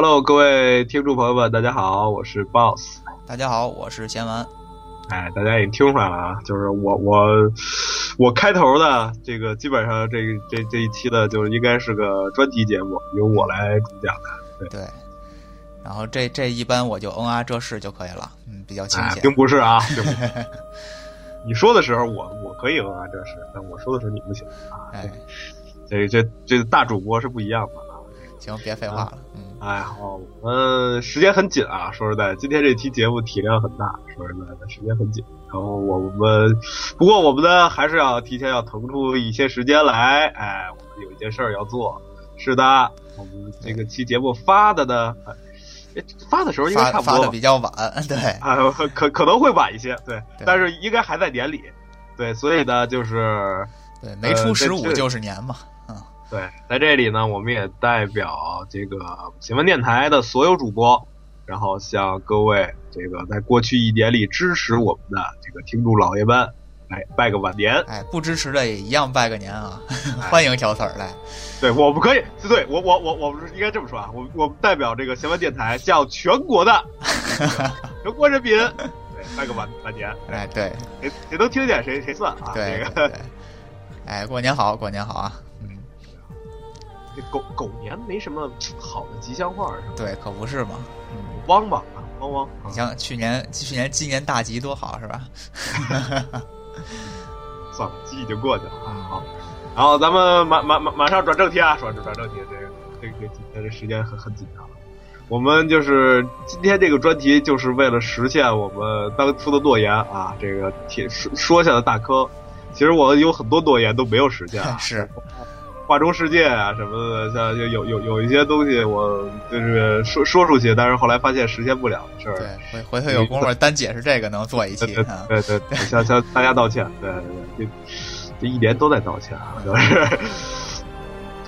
Hello，各位听众朋友们，大家好，我是 Boss。大家好，我是贤文。哎，大家也听出来了啊，就是我我我开头的这个，基本上这个这这一期的，就是应该是个专题节目，由我来主讲的。对。然后这这一般我就嗯啊这是就可以了，嗯，比较亲切。并不是啊，你说的时候我我可以嗯啊这是，但我说的时候你不行啊。哎，这这这大主播是不一样的。行，别废话了。嗯，哎，好，我们时间很紧啊。说实在，今天这期节目体量很大，说实在的，时间很紧。然后我们，不过我们呢，还是要提前要腾出一些时间来。哎，我们有一件事儿要做。是的，我们这个期节目发的呢，发的时候应该差不多。发的比较晚，对。啊，可可能会晚一些，对。但是应该还在年里，对。所以呢，就是对，没出十五就是年嘛。对，在这里呢，我们也代表这个新闻电台的所有主播，然后向各位这个在过去一年里支持我们的这个听众老爷们，来拜个晚年。哎，不支持的也一样拜个年啊！欢迎挑刺儿来。对，我们可以，对我我我我们应该这么说啊，我我们代表这个新闻电台向全国的 全国人民，对，拜个晚晚年。哎，对，谁谁能听见谁谁算啊？对，哎，过年好，过年好啊！狗狗年没什么好的吉祥话，是吧？对，可不是嘛。嗯，汪啊，汪汪。你像去年，去年今年大吉多好，是吧？算了，鸡已经过去了。好，然后咱们马马马马上转正题啊，转转正题。这个这个今天这时间很很紧张。我们就是今天这个专题，就是为了实现我们当初的诺言啊。这个铁说说下的大坑，其实我有很多诺言都没有实现。是。画中世界啊什么的，像有有有有一些东西，我就是说说出去，但是后来发现实现不了的事儿。对，回回头有功夫 单解释这个，能做一期。对对对，向向大家道歉。对对对，这这一年都在道歉啊，就是。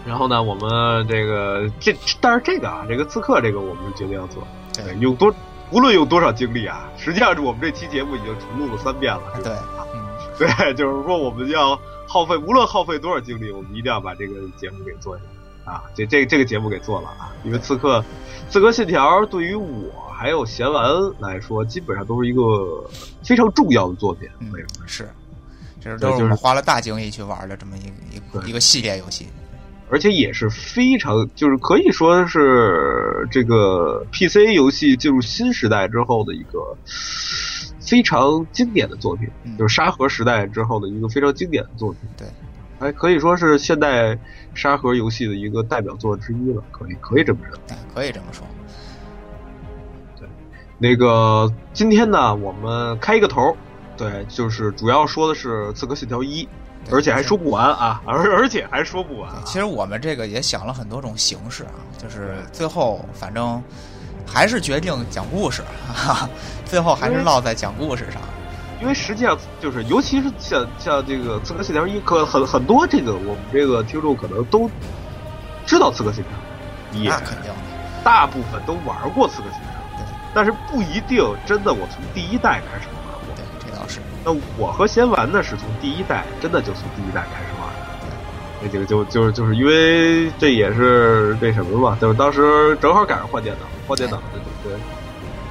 然后呢，我们这个这但是这个啊，这个刺客这个，我们是决定要做。对，用多无论用多少精力啊，实际上我们这期节目已经重录了三遍了。对，嗯，对，就是说我们要。耗费无论耗费多少精力，我们一定要把这个节目给做下来啊！这这这个节目给做了啊！因为刺客，刺客信条对于我还有贤文来说，基本上都是一个非常重要的作品。为什么？是，这都是我们花了大精力去玩的这么一一个一个系列游戏，而且也是非常就是可以说是这个 PC 游戏进入新时代之后的一个。非常经典的作品，就是沙盒时代之后的一个非常经典的作品。对，还可以说是现代沙盒游戏的一个代表作之一了。可以，可以这么说。可以这么说。对，那个今天呢，我们开一个头，对，就是主要说的是《刺客信条一》，而且还说不完啊，而而且还说不完。其实我们这个也想了很多种形式啊，就是最后反正。还是决定讲故事，哈 哈最后还是落在讲故事上。因为实际上就是，尤其是像像这个《刺客信条一》，可很很多这个我们这个听众可能都知道《刺客信条》，那肯定，大部分都玩过《刺客信条》，对，但是不一定真的我从第一代开始玩过。对，这倒是。那我和贤玩呢，是从第一代，真的就从第一代开始玩的。那几个就就是就是因为这也是那什么嘛，就是当时正好赶上换电脑，换电脑的对。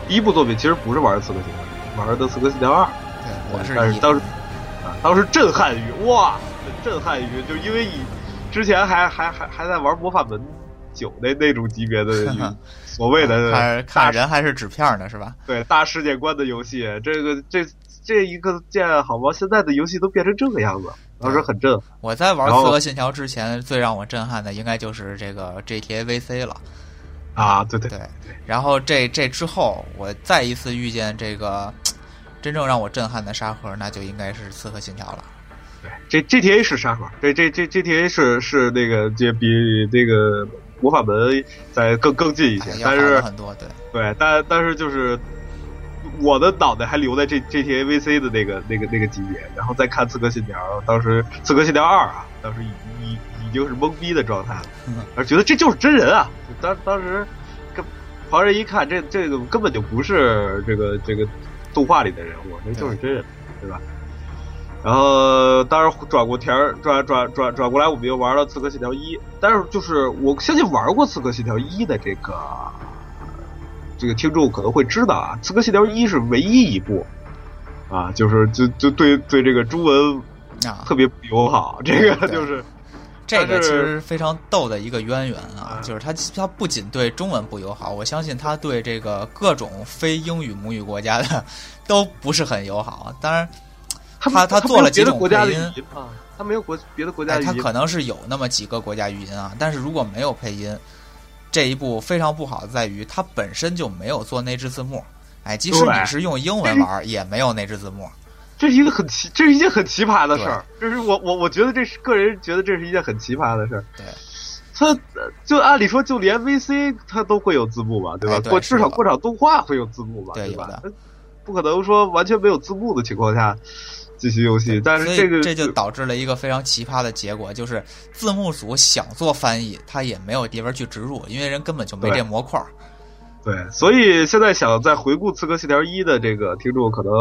第一部作品其实不是玩的《刺客信条》，玩的《刺客信条二》。对，我是。但是当时啊，当时震撼于哇，震撼于，就因为以之前还还还还在玩《魔法门九》那那种级别的 所谓的看看人还是纸片呢，是吧？对，大世界观的游戏，这个这这一个键好吗？现在的游戏都变成这个样子。当时很震撼。我在玩《刺客信条》之前，最让我震撼的应该就是这个 GTA VC 了。啊，对对对。然后这这之后，我再一次遇见这个真正让我震撼的沙盒，那就应该是《刺客信条》了。对，这 GTA 是沙盒，对这这 GTA 是是那个这比这个魔法门再更更近一些，但是很多对对，但但是就是。我的脑袋还留在这 G T A V C 的那个那个那个级别，然后再看《刺客信条》，当时《刺客信条二》啊，当时已已已经是懵逼的状态了，而觉得这就是真人啊！当当时，跟旁人一看，这这个根本就不是这个这个动画里的人物，这就是真人，对吧？然后当时转过天儿，转转转转过来，我们又玩了《刺客信条一》，但是就是我相信玩过《刺客信条一》的这个这个听众可能会知道啊，《刺客信条一》是唯一一部啊，就是就就对对这个中文啊，特别不友好，这个就是这个其实非常逗的一个渊源啊啊，就是他他不仅对中文不友好，我相信他对这个各种非英语母语国家的 都不是很友好。当然，他他做了几种配音音啊，他没有国别的国家他可能是有那么几个国家语音啊，但是如果没有配音，这一部非常不好的在于它本身就没有做内置字幕。哎，即使你是用英文玩，也没有内置字幕。这是一个很奇，这是一件很奇葩的事儿。这是我我我觉得这是个人觉得这是一件很奇葩的事儿。对，他呃就按理说，就连 VC 它都会有字幕吧，对吧？哎对过至少过场动画会有字幕吧，对吧？不可能说完全没有字幕的情况下 进行游戏，但是这个这就导致了一个非常奇葩的结果，就是字幕组想做翻译，他也没有地方去植入，因为人根本就没这模块儿。对，所以现在想再回顾《刺客信条一》的这个听众可能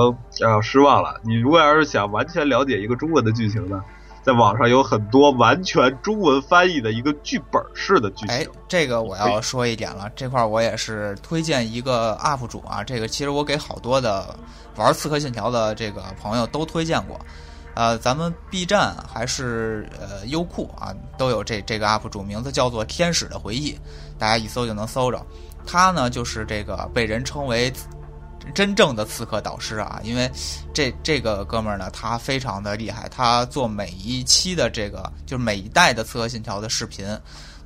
要失望了。你如果要是想完全了解一个中文的剧情呢，在网上有很多完全中文翻译的一个剧本式的剧哎情。，这个我要说一点了，这块儿我也是推荐一个 UP 主啊，这个其实我给好多的玩《刺客信条》的这个朋友都推荐过。呃，咱们 B 站还是呃优酷啊，都有这这个 UP 主，名字叫做《天使的回忆》，大家一搜就能搜着。他呢，就是这个被人称为真正的刺客导师啊，因为这这个哥们儿呢，他非常的厉害，他做每一期的这个就是每一代的刺客信条的视频，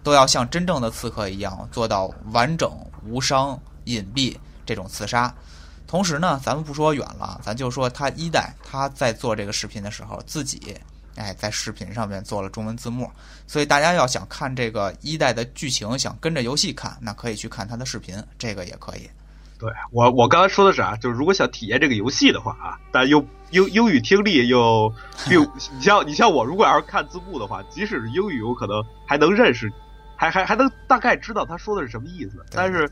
都要像真正的刺客一样做到完整无伤、隐蔽这种刺杀。同时呢，咱们不说远了，咱就说他一代他在做这个视频的时候，自己哎在视频上面做了中文字幕，所以大家要想看这个一代的剧情，想跟着游戏看，那可以去看他的视频，这个也可以。对我，我刚才说的是啊，就是如果想体验这个游戏的话啊，但又英英语听力又 又你像你像我，如果要是看字幕的话，即使是英语，我可能还能认识，还还还能大概知道他说的是什么意思。但是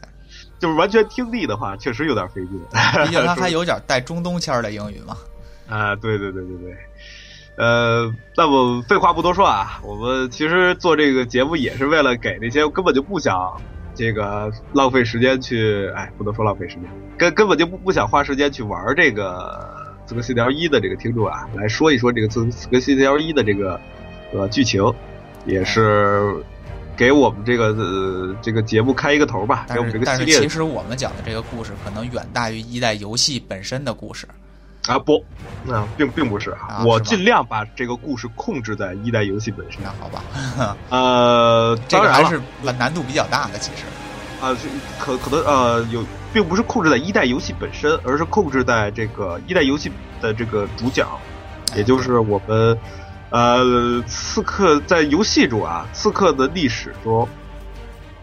就是完全听力的话，确实有点费劲。毕竟 他还有点带中东腔儿的英语嘛。啊，对对对对对。呃，那么废话不多说啊，我们其实做这个节目也是为了给那些根本就不想这个浪费时间去，哎，不能说浪费时间，根根本就不不想花时间去玩这个《刺客信条一》的这个听众啊，来说一说这个《刺刺客信条一》的这个呃剧情，也是给我们这个呃这个节目开一个头吧，给我们这个系列其实我们讲的这个故事可能远大于一代游戏本身的故事。啊不，那、并并不是啊我尽量把这个故事控制在一代游戏本身。那好吧，呃，这当然了个还是难度比较大的，其实。啊，是可可能呃有，并不是控制在一代游戏本身，而是控制在这个一代游戏的这个主角，也就是我们呃刺客在游戏中啊，刺客的历史中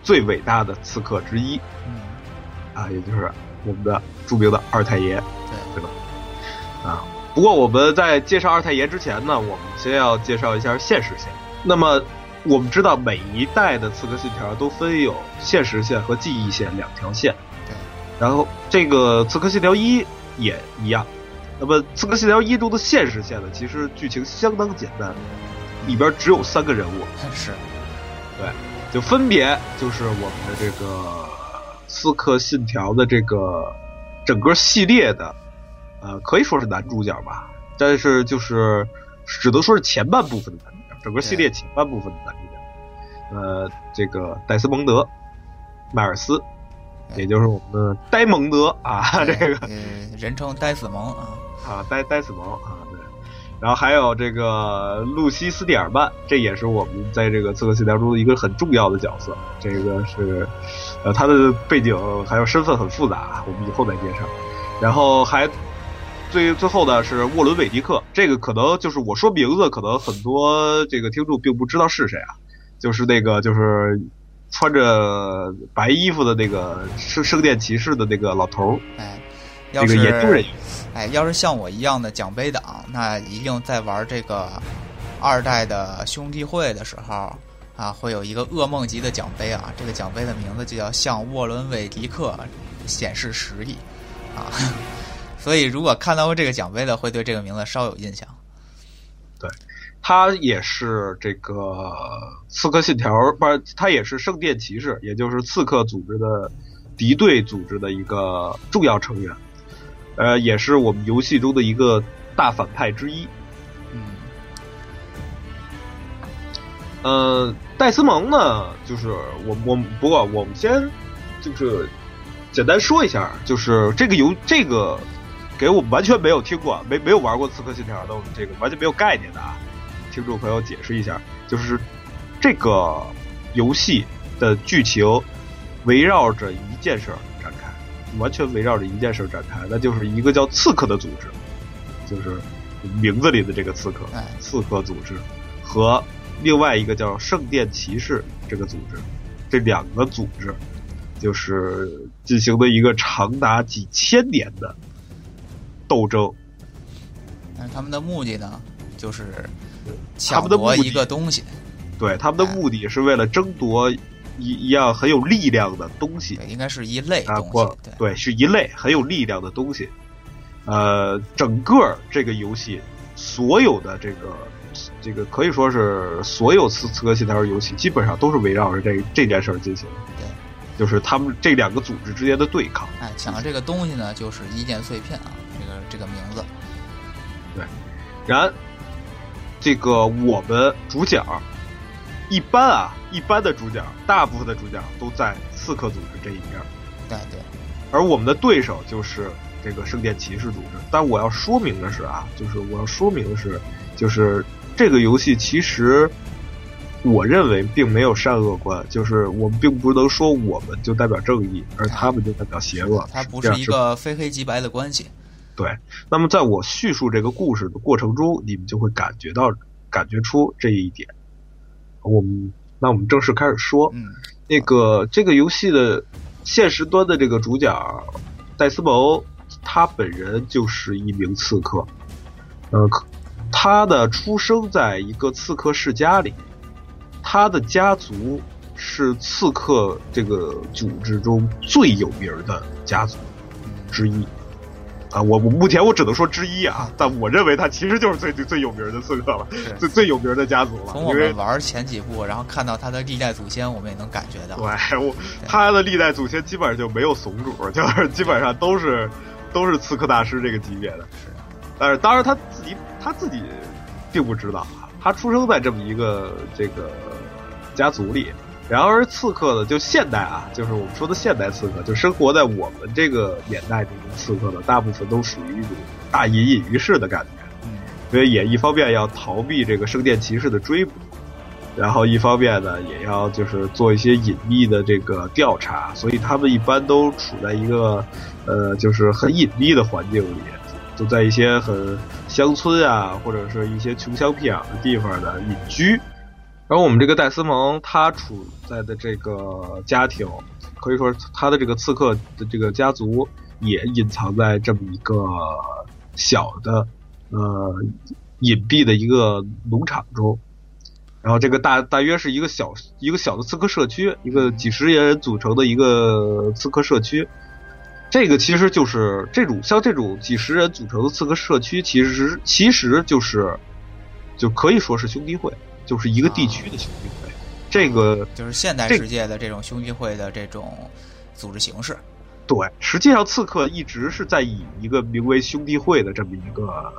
最伟大的刺客之一嗯，啊，也就是我们的著名的二太爷。对，啊。不过我们在介绍二太爷之前呢，我们先要介绍一下现实线。那么我们知道每一代的刺客信条都分有现实线和记忆线两条线。对。然后这个刺客信条一也一样。那么刺客信条一中的现实线呢，其实剧情相当简单，里边只有三个人物，是，对就分别就是我们的这个刺客信条的这个整个系列的，呃，可以说是男主角吧，但是就是只能说是前半部分的男主角，整个系列前半部分的男主角，呃，这个戴斯蒙德、迈尔斯，也就是我们的呆蒙德啊，这个呃，人称呆子萌啊，啊，呆呆死萌啊，对。然后还有这个露西斯蒂尔曼，这也是我们在这个刺客信条中的一个很重要的角色。这个是，呃，他的背景还有身份很复杂，我们以后再介绍。然后还最最后呢是沃伦韦迪克，这个可能就是我说名字，可能很多这个听众并不知道是谁啊，就是那个就是穿着白衣服的那个圣圣殿骑士的那个老头儿，哎，这个要是研究人员。哎，要是像我一样的奖杯党，那一定在玩这个二代的兄弟会的时候啊，会有一个噩梦级的奖杯啊。这个奖杯的名字就叫向沃伦韦迪克显示实力啊。所以，如果看到过这个奖杯的，会对这个名字稍有印象。对他也是这个刺客信条，不是他也是圣殿骑士，也就是刺客组织的敌对组织的一个重要成员，呃，也是我们游戏中的一个大反派之一。嗯呃，戴斯蒙呢，就是我我不过我们先就是简单说一下，就是这个游这个给我们完全没有听过、没没有玩过《刺客信条》的我们这个完全没有概念的。啊，听众朋友解释一下，就是这个游戏的剧情围绕着一件事儿展开，完全围绕着一件事儿展开，那就是一个叫刺客的组织，就是名字里的这个刺客，哎。刺客组织和另外一个叫圣殿骑士这个组织，这两个组织就是进行了一个长达几千年的斗争。但是他们的目的呢，就是抢夺一个东西，对，他们的目的是为了争夺一一样很有力量的东西，应该是一类啊，东或西，对，是一类很有力量的东西。呃，整个这个游戏所有的这个这个可以说是所有刺刺客信条游戏基本上都是围绕着这这件事儿进行。的，对，就是他们这两个组织之间的对抗。哎，抢的这个东西呢，就是一件碎片啊，这个名字，对然，这个我们主角一般啊，一般的主角，大部分的主角都在刺客组织这一边，对对，而我们的对手就是这个圣殿骑士组织。但我要说明的是啊，就是我要说明的是，就是这个游戏其实。我认为并没有善恶观，就是我们并不能说我们就代表正义，而他们就代表邪恶。它不是一个非黑即白的关系，对，那么在我叙述这个故事的过程中，你们就会感觉到、感觉出这一点。我们那我们正式开始说，嗯，那个这个游戏的现实端的这个主角戴斯蒙，他本人就是一名刺客，呃，可他的出生在一个刺客世家里，他的家族是刺客这个组织中最有名的家族嗯之一。啊，我我目前我只能说之一啊，但我认为他其实就是最最最有名的刺客了，最最有名的家族了，从我因为们玩前几部，然后看到他的历代祖先，我们也能感觉到，对我他的历代祖先基本上就没有怂主，就是基本上都是都是刺客大师这个级别的。是，但是当然他自己他自己并不知道啊，他出生在这么一个这个家族里。然而刺客呢，就现代啊，就是我们说的现代刺客，就生活在我们这个年代中的刺客呢，大部分都属于一种大隐隐于市的感觉。嗯，所以也一方面要逃避这个圣殿骑士的追捕，然后一方面呢，也要就是做一些隐秘的这个调查，所以他们一般都处在一个呃，就是很隐秘的环境里，就在一些很乡村啊，或者是一些穷乡僻壤的地方呢隐居。然后我们这个戴斯蒙，他处在的这个家庭，可以说他的这个刺客的这个家族也隐藏在这么一个小的呃隐蔽的一个农场中。然后这个大大约是一个小一个小的刺客社区，一个几十人组成的一个刺客社区。这个其实就是这种像这种几十人组成的刺客社区，其实其实就是就可以说是兄弟会，就是一个地区的兄弟会。这个就是现代世界的这种兄弟会的这种组织形式，对，实际上刺客一直是在以一个名为兄弟会的这么一个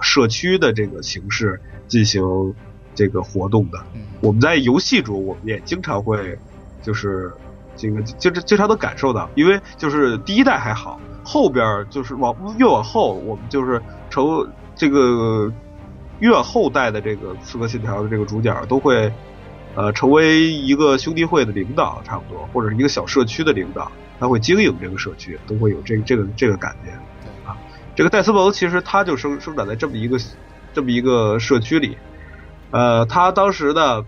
社区的这个形式进行这个活动的。嗯，我们在游戏中，我们也经常会就是这个就是经常能感受到，因为就是第一代还好，后边儿就是往越往后，我们就是成这个越后代的这个刺客信条的这个主角都会呃成为一个兄弟会的领导，差不多，或者是一个小社区的领导，他会经营这个社区，都会有这这个这个感觉。啊，这个戴斯蒙其实他就生生长在这么一个这么一个社区里，呃，他当时呢，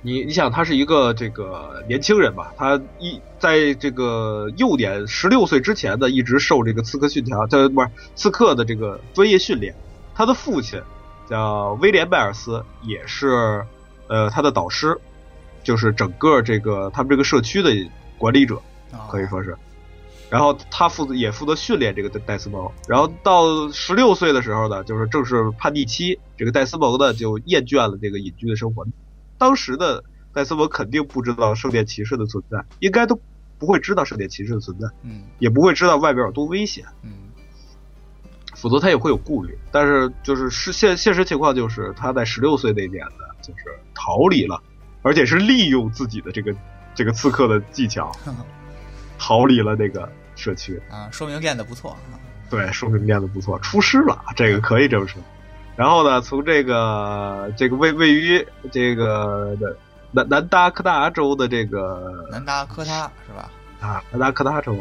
你你想他是一个这个年轻人吧，他一在这个幼年十六岁之前呢，一直受这个刺客信条，这不是刺客的这个专业训练。他的父亲叫威廉·迈尔斯，也是呃他的导师，就是整个这个他们这个社区的管理者。啊可以说是。然后他负责也负责训练这个戴斯蒙，然后到十六岁的时候呢，就是正是叛逆期，这个戴斯蒙呢就厌倦了这个隐居的生活。当时的戴斯蒙肯定不知道圣殿骑士的存在，应该都不会知道圣殿骑士的存在，嗯也不会知道外边有多危险，嗯否则他也会有顾虑。但是就是是现现实情况就是他在十六岁那年呢，就是逃离了，而且是利用自己的这个这个刺客的技巧逃离了那个社区。啊，说明练的不错啊。对，说明练的不错，出师了，这个可以这么说。然后呢，从这个这个位位于这个的南南达科达州的这个南达科他是吧？啊南达科他州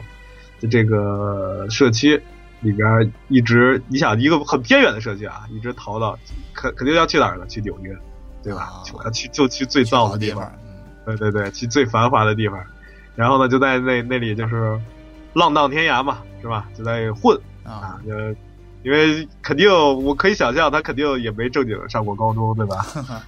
的这个社区里边，一直你想一个很偏远的社区啊，一直逃到肯肯定要去哪儿呢？去纽约，对吧？啊我要去就去最燥的地方对对对，去最繁华的地方。然后呢，就在那那里就是浪荡天涯嘛，是吧？就在混。啊啊，就因为肯定我可以想象，他肯定也没正经上过高中，对吧？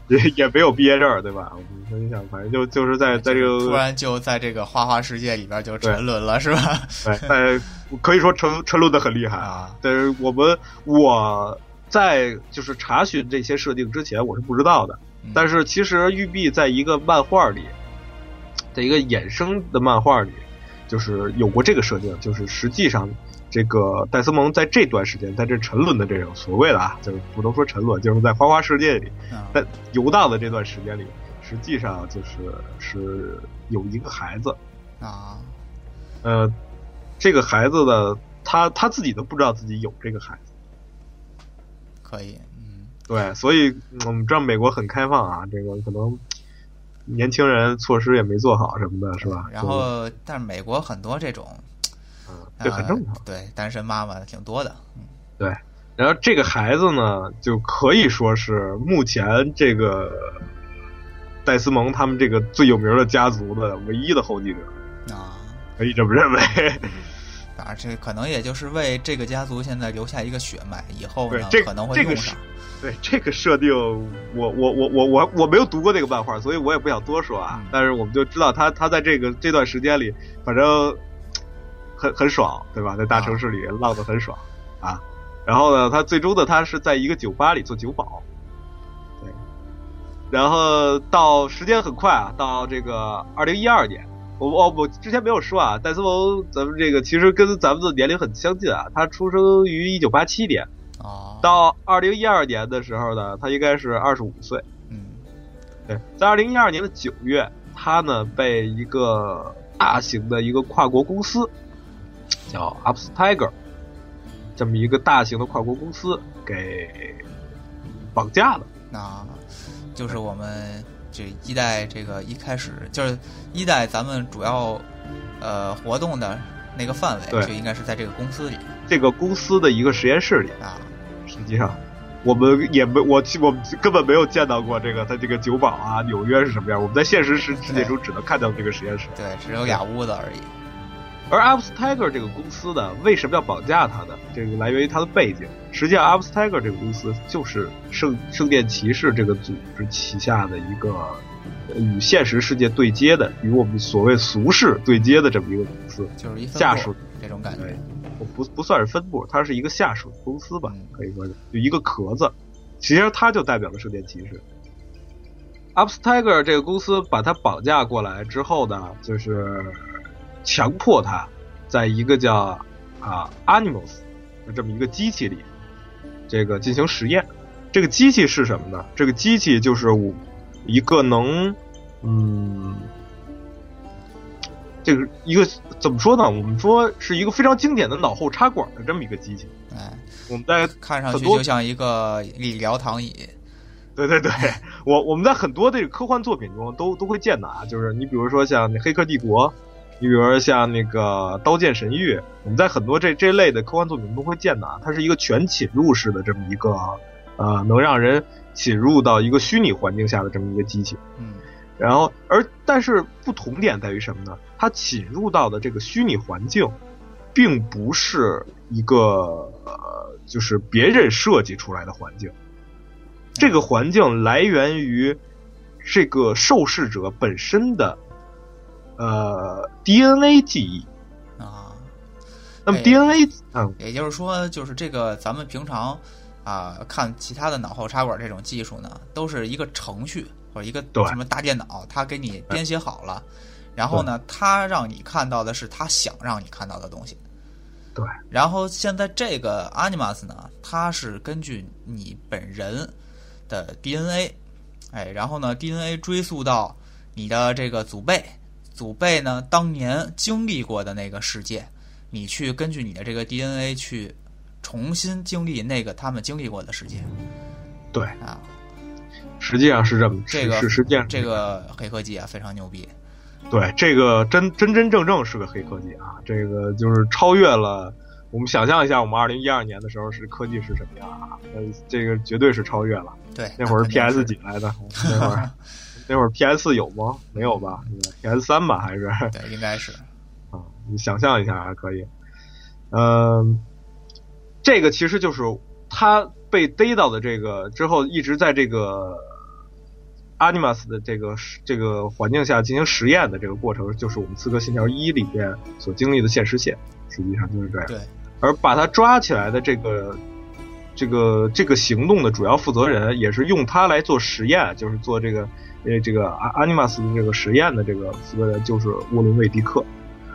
也也没有毕业证，对吧？我可以想，反正就就是在在这个突然就在这个花花世界里边就沉沦了，是吧？对，在可以说沉沉沦的很厉害啊。但是我们我在就是查询这些设定之前，我是不知道的。嗯但是其实育碧在一个漫画里，的一个衍生的漫画里，就是有过这个设定，就是实际上这个戴斯蒙在这段时间在这沉沦的这种所谓的啊，就是不能说沉沦，就是在花花世界里啊在游荡的这段时间里，实际上就是是有一个孩子，啊呃，这个孩子呢，他他自己都不知道自己有这个孩子。可以，嗯对，所以嗯我们知道美国很开放啊，这个可能年轻人措施也没做好什么的，是吧？然后，但是美国很多这种，嗯，这很正常呃。对，单身妈妈挺多的，嗯对，然后这个孩子呢，就可以说是目前这个戴斯蒙他们这个最有名的家族的唯一的后继者，啊。可以这么认为。当然，这可能也就是为这个家族现在留下一个血脉，以后呢，可能会这个是用上。对这个设定，我我我我我我没有读过这个漫画，所以我也不想多说啊。嗯但是我们就知道他他在这个这段时间里，反正很很爽，对吧？在大城市里浪得很爽啊。然后呢，他最终的，他是在一个酒吧里做酒保，对。然后到时间很快啊，到这个二零一二年，我哦我之前没有说啊，戴斯蒙咱们这个其实跟咱们的年龄很相近啊，他出生于一九八七年。哦，到二零一二年的时候呢，他应该是二十五岁。嗯对，在二零一二年的九月，他呢被一个大型的一个跨国公司叫 Ups Tiger 这么一个大型的跨国公司给绑架了。那就是我们这一代这个一开始就是一代咱们主要呃活动的那个范围，就应该是在这个公司里这个公司的一个实验室里，啊。实际上我们也没我我们根本没有见到过这个他这个酒保啊，纽约是什么样。我们在现实世世界中只能看到这个实验室。对，只有俩屋子而已。而 Ups Tiger 这个公司呢，为什么要绑架他呢？这个来源于他的背景。实际上，Ups Tiger 这个公司就是圣圣殿骑士这个组织旗下的一个呃与现实世界对接的，与我们所谓俗世对接的这么一个公司。就是一下属这种感觉，不不不算是分部，它是一个下属公司吧嗯，可以说是就一个壳子。其实它就代表了圣殿骑士。Ups Tiger 这个公司把他绑架过来之后呢，就是强迫他在一个叫啊 Animals 的这么一个机器里，这个进行实验。这个机器是什么呢？这个机器就是我一个能嗯。这个一个怎么说呢？我们说是一个非常经典的脑后插管的这么一个机器。哎，我们在看上去就像一个理疗躺椅。对对对，我我们在很多这个科幻作品中都都会见到啊，就是你比如说像《黑客帝国》，你比如说像那个《刀剑神域》，我们在很多这这类的科幻作品中都会见到啊，它是一个全侵入式的这么一个呃，能让人侵入到一个虚拟环境下的这么一个机器。嗯然后，而但是不同点在于什么呢？它侵入到的这个虚拟环境，并不是一个呃，就是别人设计出来的环境。这个环境来源于这个受试者本身的呃 DNA 记忆。啊，那么哎 DNA，嗯，也就是说，就是这个咱们平常啊、看其他的脑后插管这种技术呢，都是一个程序或者一个对什么大电脑，它给你编写好了，然后呢，它让你看到的是它想让你看到的东西。对。然后现在这个 Animus 呢，它是根据你本人的 DNA，哎，然后呢，DNA 追溯到你的这个祖辈，祖辈呢当年经历过的那个世界，你去根据你的这个 DNA 去重新经历那个他们经历过的世界。对啊，实际上是这么，这个是实际上这个黑科技啊非常牛逼。对，这个真真真正正是个黑科技啊！这个就是超越了我们想象一下，我们二零一二年的时候是科技是什么样啊？呃，这个绝对是超越了。对，那会儿是 PS 几来的？那会儿 那会儿 PS 有吗？没有吧？PS 三吧？还是？对，应该是。啊，你想象一下还可以。嗯，这个其实就是他被逮到的这个之后，一直在这个 Animus 的这个这个环境下进行实验的这个过程，就是我们《刺客信条一》里边所经历的现实线，实际上就是这样。对。而把他抓起来的这个这个这个行动的主要负责人，也是用他来做实验，就是做这个呃这个阿 Animus 的这个实验的这个负责人，就是沃伦韦迪克。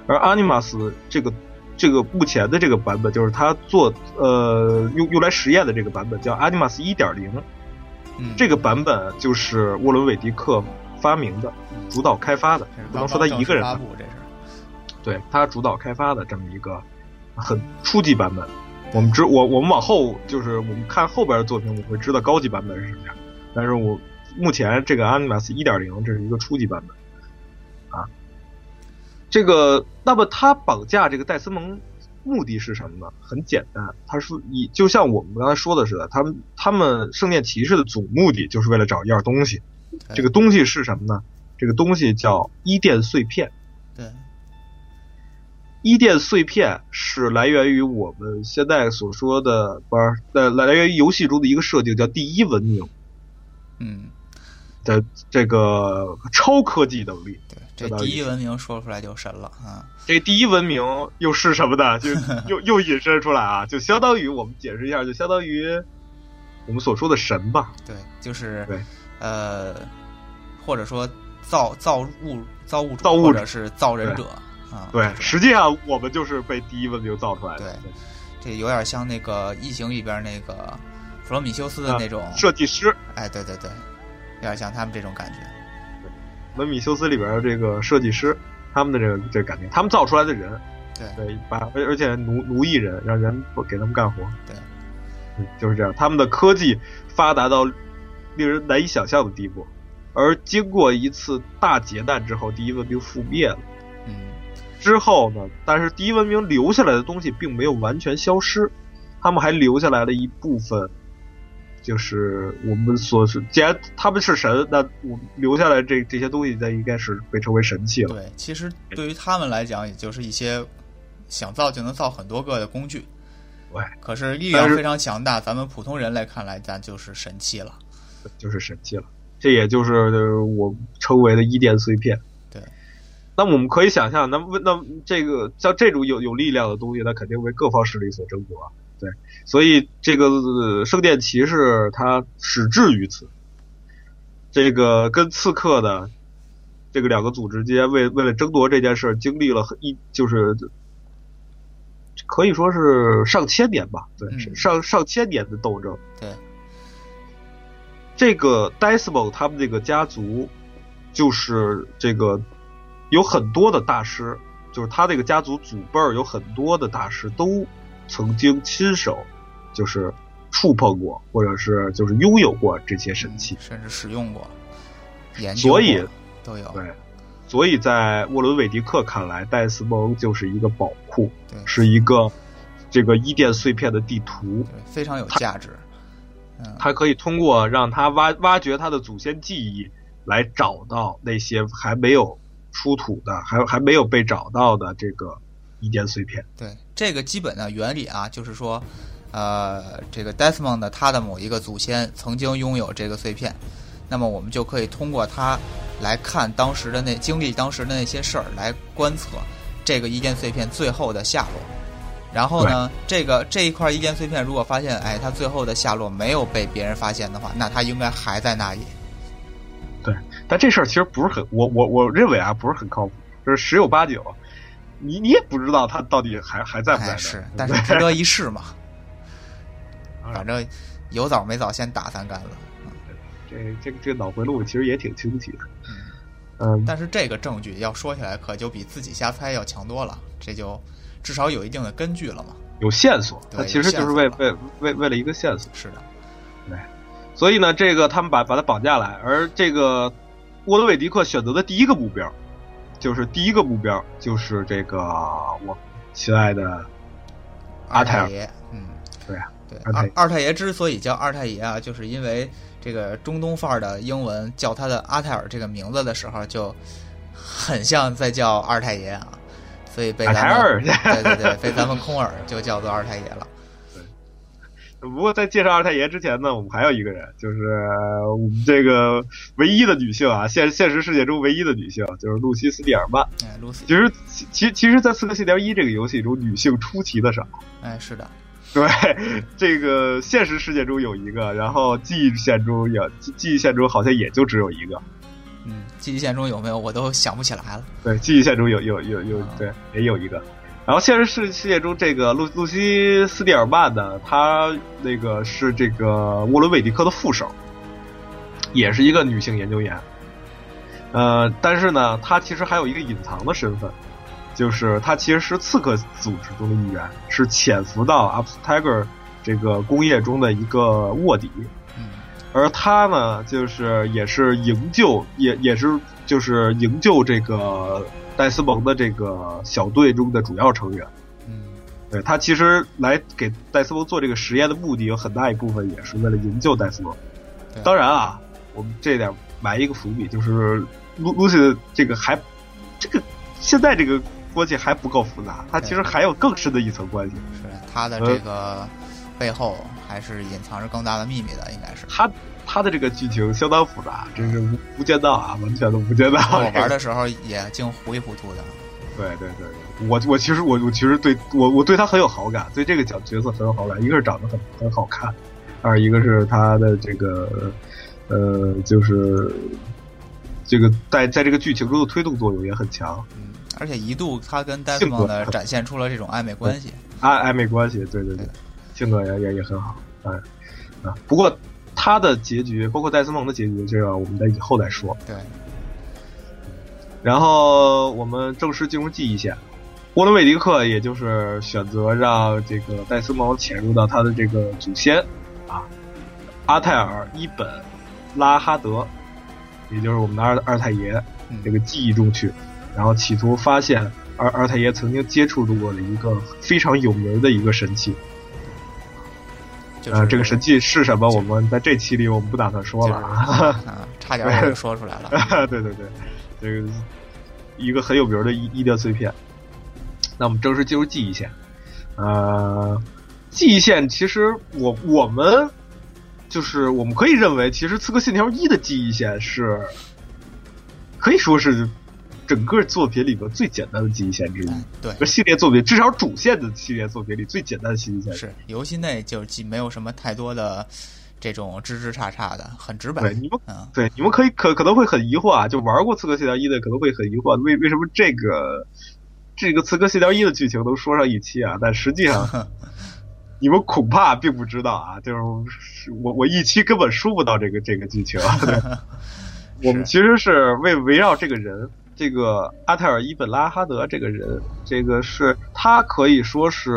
而 Animus 这个这个目前的这个版本，就是他做呃用用来实验的这个版本，叫阿尼玛斯一点零。嗯，这个版本就是沃伦韦迪克发明的，主导开发的，不能说他一个人发布，这是对他主导开发的这么一个很初级版本。我们知我我们往后就是我们看后边的作品，我们会知道高级版本是什么样。但是我目前这个 Animus 一点零这是一个初级版本啊。这个那么他绑架这个戴斯蒙目的是什么呢？很简单，他是以就像我们刚才说的似的，他们他们圣殿骑士的总目的就是为了找一样东西。这个东西是什么呢？这个东西叫伊甸碎片。对。伊甸碎片是来源于我们现在所说的，不是来，来源于游戏中的一个设定，叫第一文明。嗯。的这个超科技能力。对，这第一文明说出来就神了啊！这第一文明又是什么呢？就 又又引申出来啊，就相当于我们解释一下，就相当于我们所说的神吧。对，就是对，呃，或者说造造物造物造物或者是造人者啊。对，实际上我们就是被第一文明造出来的。对，这有点像那个《异形》里边那个弗罗米修斯的那种设计师。哎，对对对，有点像他们这种感觉。文米修斯里边的这个设计师，他们的这个这个感觉，他们造出来的人，对对，把而而且奴奴役人，让人不给他们干活，对，嗯，就是这样。他们的科技发达到令人难以想象的地步，而经过一次大劫难之后，第一文明覆灭了。嗯，之后呢，但是第一文明留下来的东西并没有完全消失，他们还留下来了一部分。就是我们所是，既然他们是神，那我留下来这这些东西，那应该是被称为神器了。对，其实对于他们来讲，也就是一些想造就能造很多个的工具。对，可是力量非常强大，咱们普通人来看来，咱就是神器了。就是神器了，这也就是我称为的伊甸碎片。对，那我们可以想象，那那这个像这种有有力量的东西，那肯定为各方势力所争夺。对，所以这个圣殿骑士他始至于此，这个跟刺客的这个两个组织间为为了争夺这件事经历了一就是可以说是上千年吧，对，嗯、上上千年的斗争。对，这个 Desmond 他们这个家族就是这个有很多的大师，就是他这个家族祖辈儿有很多的大师都。曾经亲手就是触碰过，或者是就是拥有过这些神器，甚至使用过，研究所以都有。对，所以在沃伦韦迪克看来，戴斯蒙就是一个宝库，对，是一个这个伊甸碎片的地图，对，非常有价值。嗯，他可以通过让他挖挖掘他的祖先记忆，来找到那些还没有出土的，还还没有被找到的这个。伊甸碎片，对这个基本的原理啊，就是说，呃，这个 Desmond 他的某一个祖先曾经拥有这个碎片，那么我们就可以通过它来看当时的那经历当时的那些事儿，来观测这个一件碎片最后的下落。然后呢，这个这一块一件碎片如果发现，哎，它最后的下落没有被别人发现的话，那它应该还在那里。对，但这事儿其实不是很，我我我认为啊，不是很靠谱。就是十有八九，你你也不知道他到底还还在不在哎，是，但是值得一试嘛。反正有枣没枣，先打三杆子。这这这个脑回路其实也挺清晰的。嗯，嗯，但是这个证据要说起来，可就比自己瞎猜要强多了。这就至少有一定的根据了嘛。有线索，对它其实就是为为为为了一个线索。是的，对所以呢，这个他们把把他绑架来，而这个沃德韦迪克选择的第一个目标，就是第一个目标就是这个我亲爱的阿泰尔。爷，嗯，对啊，对，二太二二太爷之所以叫二太爷啊，就是因为这个中东范儿的英文叫他的阿泰尔这个名字的时候，就很像在叫二太爷啊，所以被咱们对对对，被咱们空耳就叫做二太爷了。不过在介绍二太爷之前呢，我们还有一个人，就是我们这个唯一的女性啊，现现实世界中唯一的女性，就是露西斯蒂尔曼。哎，Lucy，其实其其其实，在《刺客信条一》这个游戏中，女性出奇的少。哎，是的，对，这个现实世界中有一个，然后记忆线中有记记忆线中好像也就只有一个。嗯，记忆线中有没有我都想不起来了。对，记忆线中有有有有啊对，也有一个。然后现实世世界中，这个露露西斯蒂尔曼呢，她那个是这个沃伦韦迪克的副手，也是一个女性研究员。呃，但是呢，她其实还有一个隐藏的身份，就是她其实是刺客组织中的一员，是潜伏到 Up Tiger 这个工业中的一个卧底。而他呢，就是也是营救，也也是就是营救这个戴斯蒙的这个小队中的主要成员。嗯，对他其实来给戴斯蒙做这个实验的目的有很大一部分也是为了营救戴斯蒙。当然啊，我们这点埋一个伏笔，就是露露西的这个还这个现在这个关系还不够复杂，他其实还有更深的一层关系。是他的这个背后还是隐藏着更大的秘密的，应该是。他他的这个剧情相当复杂，真是无无间道啊，完全的无间道。我玩的时候也净糊里糊涂的。对对对，我我其实我我其实对我我对他很有好感，对这个角角色很有好感。一个是长得很很好看，二一个是他的这个呃，就是这个在在这个剧情中的推动作用也很强，嗯，而且一度他跟戴蒙的展现出了这种暧昧关系。暧暧昧关系，对对对对，性格也也也很好，哎啊，不过他的结局，包括戴斯蒙的结局，这个我们在以后再说。对，然后我们正式进入记忆线，沃伦韦迪克也就是选择让这个戴斯蒙潜入到他的这个祖先啊，阿泰尔伊本拉哈德，也就是我们的二二太爷嗯这个记忆中去，然后企图发现二二太爷曾经接触过的一个非常有名的一个神器。就是呃，这个神器是什么？我们在这期里我们不打算说就是了 差点就说出来了。对对对，这个一个很有名的医医疗碎片。那我们正式进入记忆线。呃，记忆线其实我我们就是我们可以认为，其实《刺客信条一》的记忆线是可以说是整个作品里边最简单的记忆线之一。哎对，这系列作品，至少主线的系列作品里最简单的记忆线。是游戏内就既没有什么太多的这种枝枝杈杈的，很直白对。你们嗯，对，你们可以可可能会很疑惑啊，就玩过《刺客信条一》的可能会很疑惑，为为什么这个这个《刺客信条一》的剧情能说上一期啊？但实际上 你们恐怕并不知道啊，就是我我一期根本输不到这个这个剧情。对 我们其实是为围绕这个人，这个阿泰尔伊本拉哈德这个人，这个是他可以说是，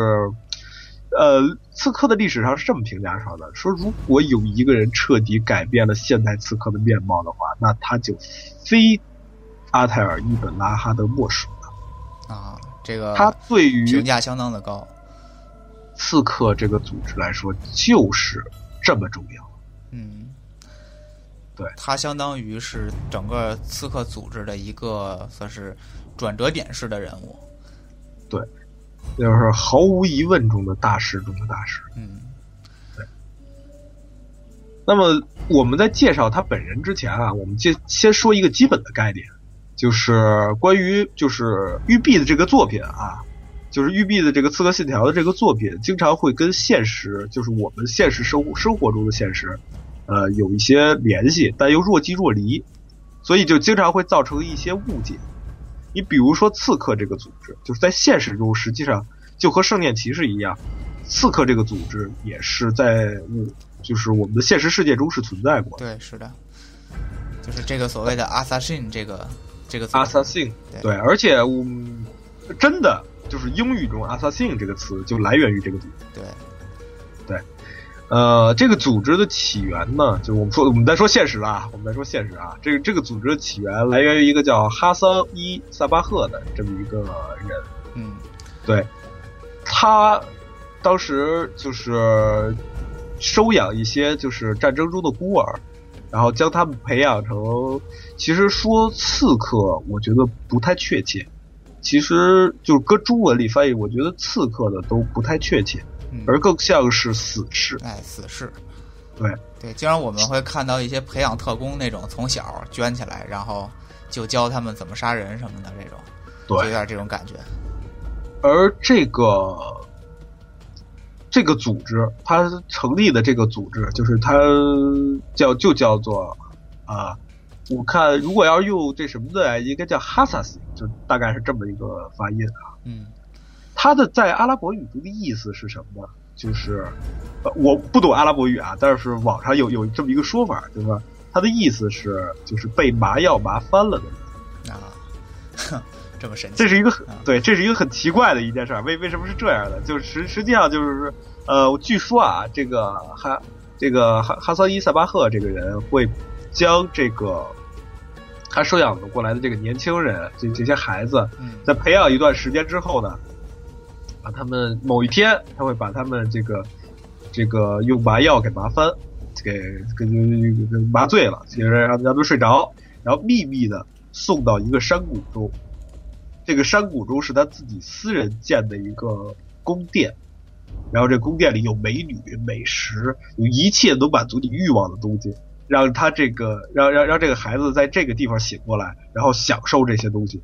呃，刺客的历史上是这么评价说的：说如果有一个人彻底改变了现代刺客的面貌的话，那他就非阿泰尔伊本拉哈德莫属了。啊，这个他对于评价相当的高。刺客这个组织来说，就是这么重要。嗯，对它相当于是整个刺客组织的一个算是转折点式的人物。对就是毫无疑问中的大师中的大师。嗯对那么我们在介绍他本人之前啊，我们先先说一个基本的概念，就是关于就是玉璧的这个作品啊，就是玉璧的这个《刺客信条》的这个作品，经常会跟现实，就是我们现实生活生活中的现实，呃，有一些联系，但又若即若离，所以就经常会造成一些误解。你比如说刺客这个组织，就是在现实中实际上就和圣殿骑士一样，刺客这个组织也是在我就是我们的现实世界中是存在过的。对，是的，就是这个所谓的 assassin 这个这个组织 assassin，对对，而且我们真的就是英语中 assassin 这个词就来源于这个组织。对，呃，这个组织的起源呢，就是我们说我们再说现实啊，我们再说现实啊，这个这个组织的起源来源于一个叫哈桑伊萨巴赫的这么一个人，嗯对，他当时就是收养一些就是战争中的孤儿，然后将他们培养成，其实说刺客，我觉得不太确切。其实就是搁中文里翻译，我觉得刺客的都不太确切，嗯，而更像是死士。哎，死士。对对，经常我们会看到一些培养特工那种，从小圈起来，然后就教他们怎么杀人什么的这种，就有对，点这种感觉。而这个这个组织，它成立的这个组织，就是它叫就叫做啊，我看如果要是用这什么的，应该叫哈萨斯，就大概是这么一个发音啊。嗯它的在阿拉伯语中的意思是什么呢？就是呃，我不懂阿拉伯语啊，但是网上有有这么一个说法，对吧？它的意思是就是被麻药麻翻了的人。啊，哼 这么神奇。这是一个很啊对，这是一个很奇怪的一件事儿。为为什么是这样的？就是实实际上就是呃，据说啊，这个哈这个哈哈桑伊萨巴赫这个人会将这个他收养过来的这个年轻人，这这些孩子，嗯在培养一段时间之后呢，把他们某一天他会把他们这个这个用麻药给麻翻，给给给给麻醉了，其实让让他们睡着，然后秘密的送到一个山谷中。这个山谷中是他自己私人建的一个宫殿，然后这宫殿里有美女、美食，有一切能满足你欲望的东西，让他这个让让让这个孩子在这个地方醒过来，然后享受这些东西，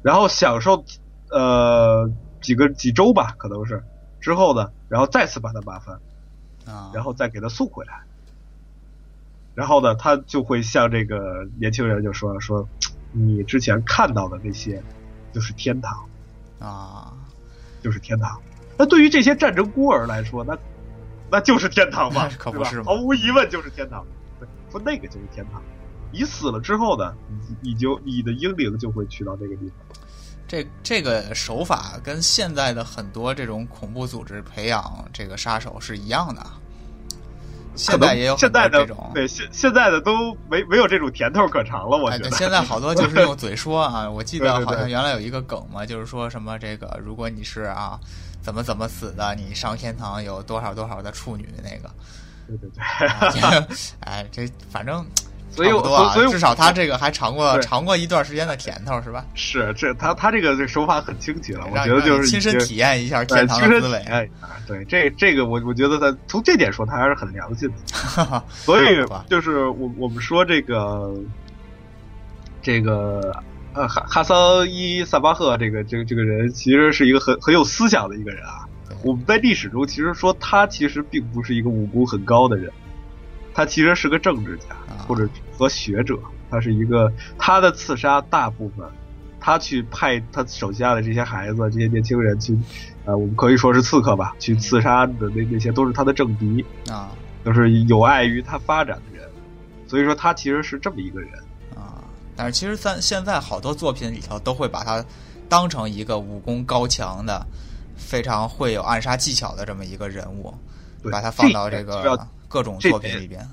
然后享受呃几个几周吧，可能是之后呢，然后再次把他麻烦，啊，然后再给他送回来。然后呢，他就会向这个年轻人就说说，你之前看到的那些就是天堂，啊，就是天堂。那对于这些战争孤儿来说，那那就是天堂吧，可不对吧是嘛毫无疑问就是天堂。对，说那个就是天堂。你死了之后呢，你你就你的英灵就会去到那个地方。这这个手法跟现在的很多这种恐怖组织培养这个杀手是一样的。现在也有很现在的多这种，对现现在的都没没有这种甜头可尝了，我觉得。现在好多就是用嘴说啊。我记得好像原来有一个梗嘛，就是说什么这个，如果你是啊怎么怎么死的，你上天堂有多少多少的处女那个。对对对。哎，这反正所以我多啊所以至少他这个还尝过尝过一段时间的甜头，是吧？是这他他这个这手法很清奇了，我觉得就是亲身体验一下对天堂亲身体的滋味。验一下。对，这这个我我觉得他从这点说他还是很良心的。哈哈，所以就是我我们说这个这个呃哈哈桑伊萨巴赫这个这个这个人其实是一个很很有思想的一个人啊。我们在历史中其实说他其实并不是一个武功很高的人，他其实是个政治家啊或者和学者，他是一个他的刺杀大部分。他去派他手下的这些孩子、这些年轻人去，呃，我们可以说是刺客吧，去刺杀的那那些都是他的政敌。啊都是有碍于他发展的人，所以说他其实是这么一个人。啊！但是其实咱现在好多作品里头都会把他当成一个武功高强的、非常会有暗杀技巧的这么一个人物，把他放到这个各种作品里边。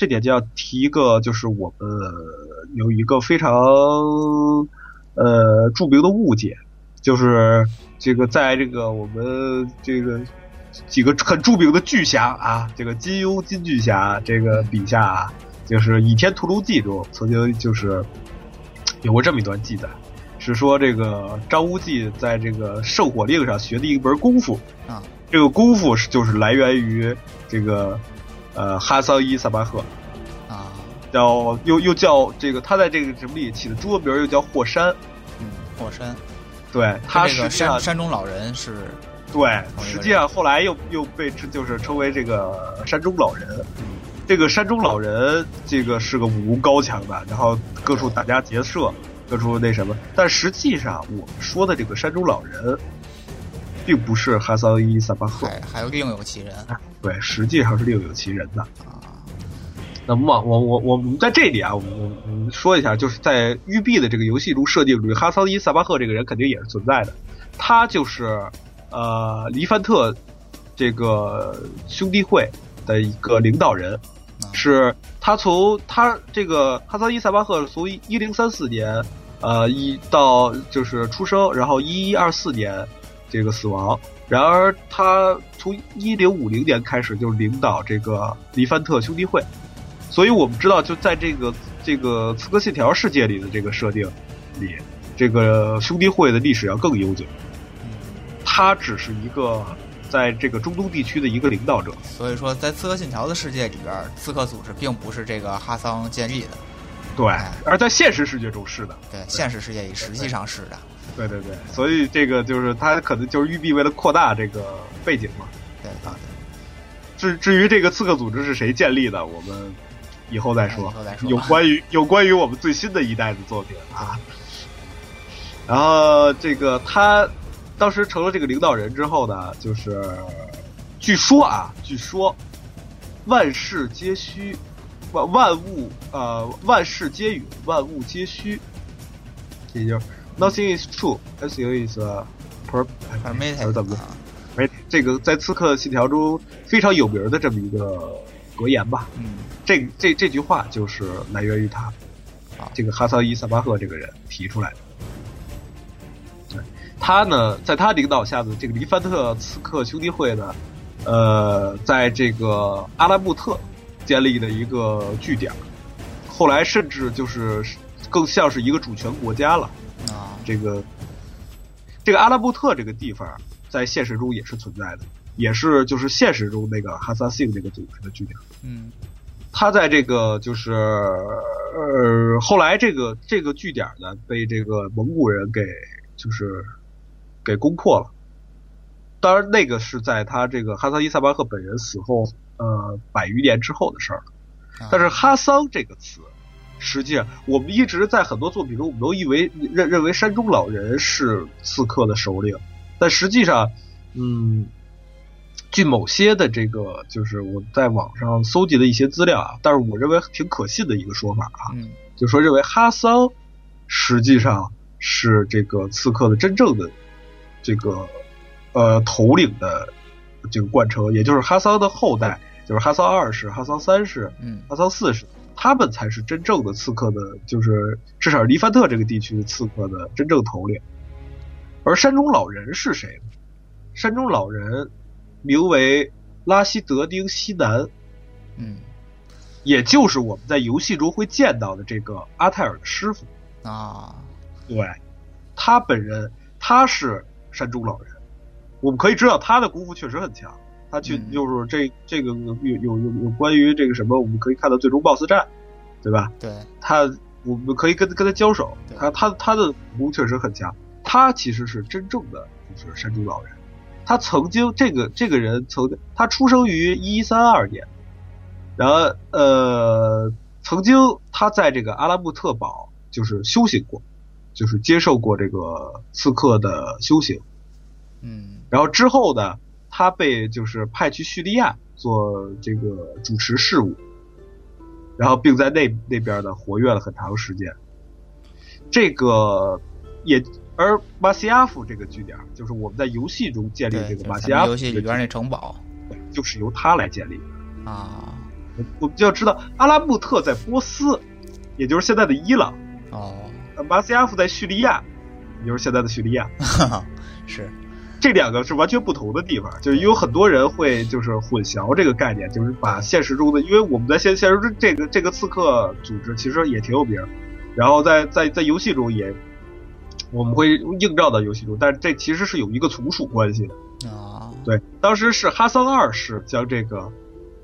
这点就要提一个，就是我们有一个非常呃著名的误解，就是这个在这个我们这个几个很著名的巨侠啊，这个金庸金巨侠这个笔下啊，就是《倚天屠龙记》中曾经就是有过这么一段记载，是说这个张无忌在这个圣火令上学的一门功夫啊，这个功夫是就是来源于这个呃哈桑伊萨巴赫。啊，叫又又叫这个，他在这个什么里起的中文名又叫霍山，嗯，霍山，对他实际上山山中老人是对，实际上后来又又被就是称为这个山中老人。嗯这个山中老人，这个是个武功高强的，然后各处打家劫舍，各处那什么。但实际上，我们说的这个山中老人，并不是哈桑伊萨巴赫，还还有另有其人对，实际上是另有其人的。啊。那么我我我们在这里啊，我们我们说一下，就是在育碧的这个游戏中设定里，哈桑伊萨巴赫这个人肯定也是存在的。他就是呃黎凡特这个兄弟会的一个领导人，是他从他这个哈桑伊萨巴赫从一零三四年呃一到就是出生，然后一一二四年这个死亡。然而他从一零五零年开始就领导这个黎凡特兄弟会。所以我们知道，就在这个这个《刺客信条》世界里的这个设定里，这个兄弟会的历史要更悠久。他只是一个在这个中东地区的一个领导者。所以说，在《刺客信条》的世界里边，刺客组织并不是这个哈桑建立的。对，而在现实世界中是的。对，现实世界里实际上是的。对对对，所以这个就是他可能就是玉璧为了扩大这个背景嘛。对啊。至至于这个刺客组织是谁建立的，我们。以后再说，有关于 有关于我们最新的一代的作品啊。然后这个他当时成了这个领导人之后呢，就是据说啊，据说万事皆虚，万万物呃万事皆允，万物皆虚，也就 nothing is true，everything is permitted，怎么的？没这个在刺客信条中非常有名的这么一个。格言吧，嗯，这这这句话就是来源于他，啊，这个哈桑伊萨巴赫这个人提出来的。对，他呢，在他领导下的这个黎凡特刺客兄弟会呢，呃，在这个阿拉木特建立的一个据点，后来甚至就是更像是一个主权国家了。啊，这个这个阿拉布特这个地方在现实中也是存在的。也是就是现实中那个哈萨信这个组织的据点，嗯，他在这个就是呃后来这个这个据点呢被这个蒙古人给就是给攻破了，当然那个是在他这个哈桑伊萨巴赫本人死后呃百余年之后的事儿，但是哈桑这个词，实际上我们一直在很多作品中我们都以为认认为山中老人是刺客的首领，但实际上嗯。据某些的这个，就是我在网上搜集的一些资料啊，但是我认为挺可信的一个说法啊，就说认为哈桑实际上是这个刺客的真正的这个呃头领的这个贯彻，也就是哈桑的后代，就是哈桑二世、哈桑三世、哈桑四世，他们才是真正的刺客的，就是至少黎凡特这个地区的刺客的真正头领。而山中老人是谁呢？山中老人。名为拉希德丁西南，嗯，也就是我们在游戏中会见到的这个阿泰尔的师傅啊。对，他本人他是山中老人，我们可以知道他的功夫确实很强。他去就是这这个有有有有关于这个什么，我们可以看到最终 BOSS 战，对吧？对，他我们可以跟跟他交手，他他他的武功确实很强。他其实是真正的就是山中老人。他曾经，这个这个人曾经他出生于一三二年，然后呃，曾经他在这个阿拉木特堡就是修行过，就是接受过这个刺客的修行，嗯，然后之后呢，他被就是派去叙利亚做这个主持事务，然后并在那那边呢活跃了很长时间，这个也。而马西亚夫这个据点，就是我们在游戏中建立这个马西亚夫游戏里边那城堡，就是由他来建立的啊。我们就要知道，阿拉木特在波斯，也就是现在的伊朗哦。马西亚夫在叙利亚，也就是现在的叙利亚。是这两个是完全不同的地方，就是有很多人会就是混淆这个概念，就是把现实中的，因为我们在现现实中这个这个刺客组织其实也挺有名，然后在在在游戏中也。我们会映照到游戏中，但是这其实是有一个从属关系的啊。对，当时是哈桑二世将这个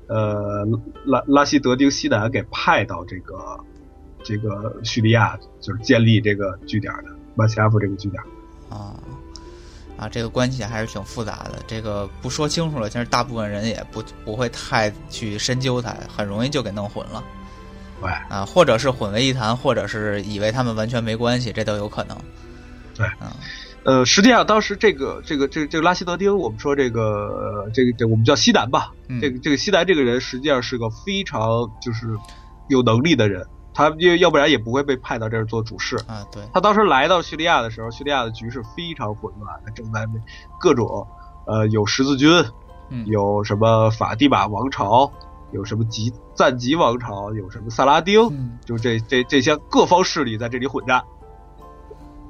呃拉拉希德丁西南给派到这个这个叙利亚，就是建立这个据点的马西阿夫这个据点啊啊，这个关系还是挺复杂的。这个不说清楚了，其实大部分人也不不会太去深究它，很容易就给弄混了。对啊，或者是混为一谈，或者是以为他们完全没关系，这都有可能。对，嗯，呃，实际上当时这个这个这个这个拉希德丁，我们说这个呃这个这个我们叫西南吧，嗯这个这个西南这个人实际上是个非常就是有能力的人，他因为要不然也不会被派到这儿做主事。啊，对，他当时来到叙利亚的时候，叙利亚的局势非常混乱，他正在各种呃有十字军，嗯，有什么法蒂玛王朝，有什么吉赞吉王朝，有什么萨拉丁，嗯就这这这些各方势力在这里混战。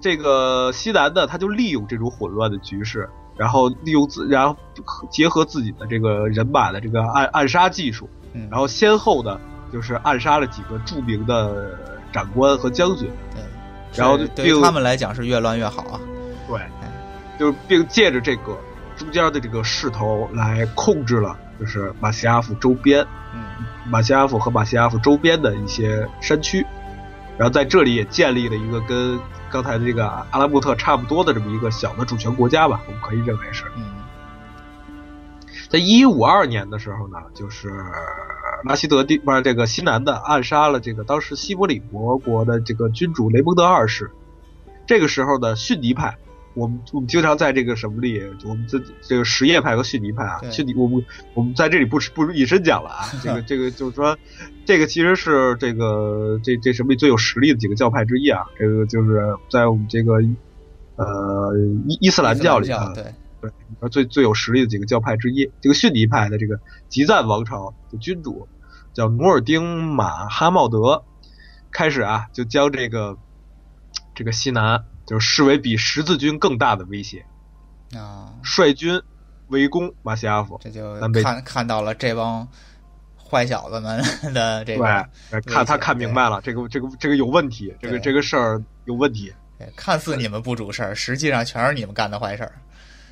这个西南呢，他就利用这种混乱的局势，然后利用自，然后结合自己的这个人马的这个暗暗杀技术，嗯，然后先后的就是暗杀了几个著名的长官和将军，对，然后是对他们来讲是越乱越好啊。对，就是并借着这个中间的这个势头来控制了，就是马西亚夫周边，嗯马西亚夫和马西亚夫周边的一些山区，然后在这里也建立了一个跟刚才的这个阿拉木特差不多的这么一个小的主权国家吧，我们可以认为是。嗯在一五二年的时候呢，就是拉希德第不是这个西南的暗杀了这个当时西伯里伯国的这个君主雷蒙德二世。这个时候的，逊尼派，我们我们经常在这个什么里，我们这这个什叶派和逊尼派啊，逊尼我们我们在这里不不引申讲了啊，这个这个就是说，这个其实是这个这这什么最有实力的几个教派之一啊，这个就是在我们这个呃伊伊斯兰教里啊，对，最最有实力的几个教派之一，这个逊尼派的这个吉赞王朝的君主叫努尔丁马哈茂德，开始啊就将这个这个西南就视为比十字军更大的威胁，啊，率军围攻马西阿夫。这就看看到了这帮坏小子们的这对个，，对看他看明白了，这个这个这个有问题，这个这个事儿有问题。对看似你们不主事儿，实际上全是你们干的坏事儿，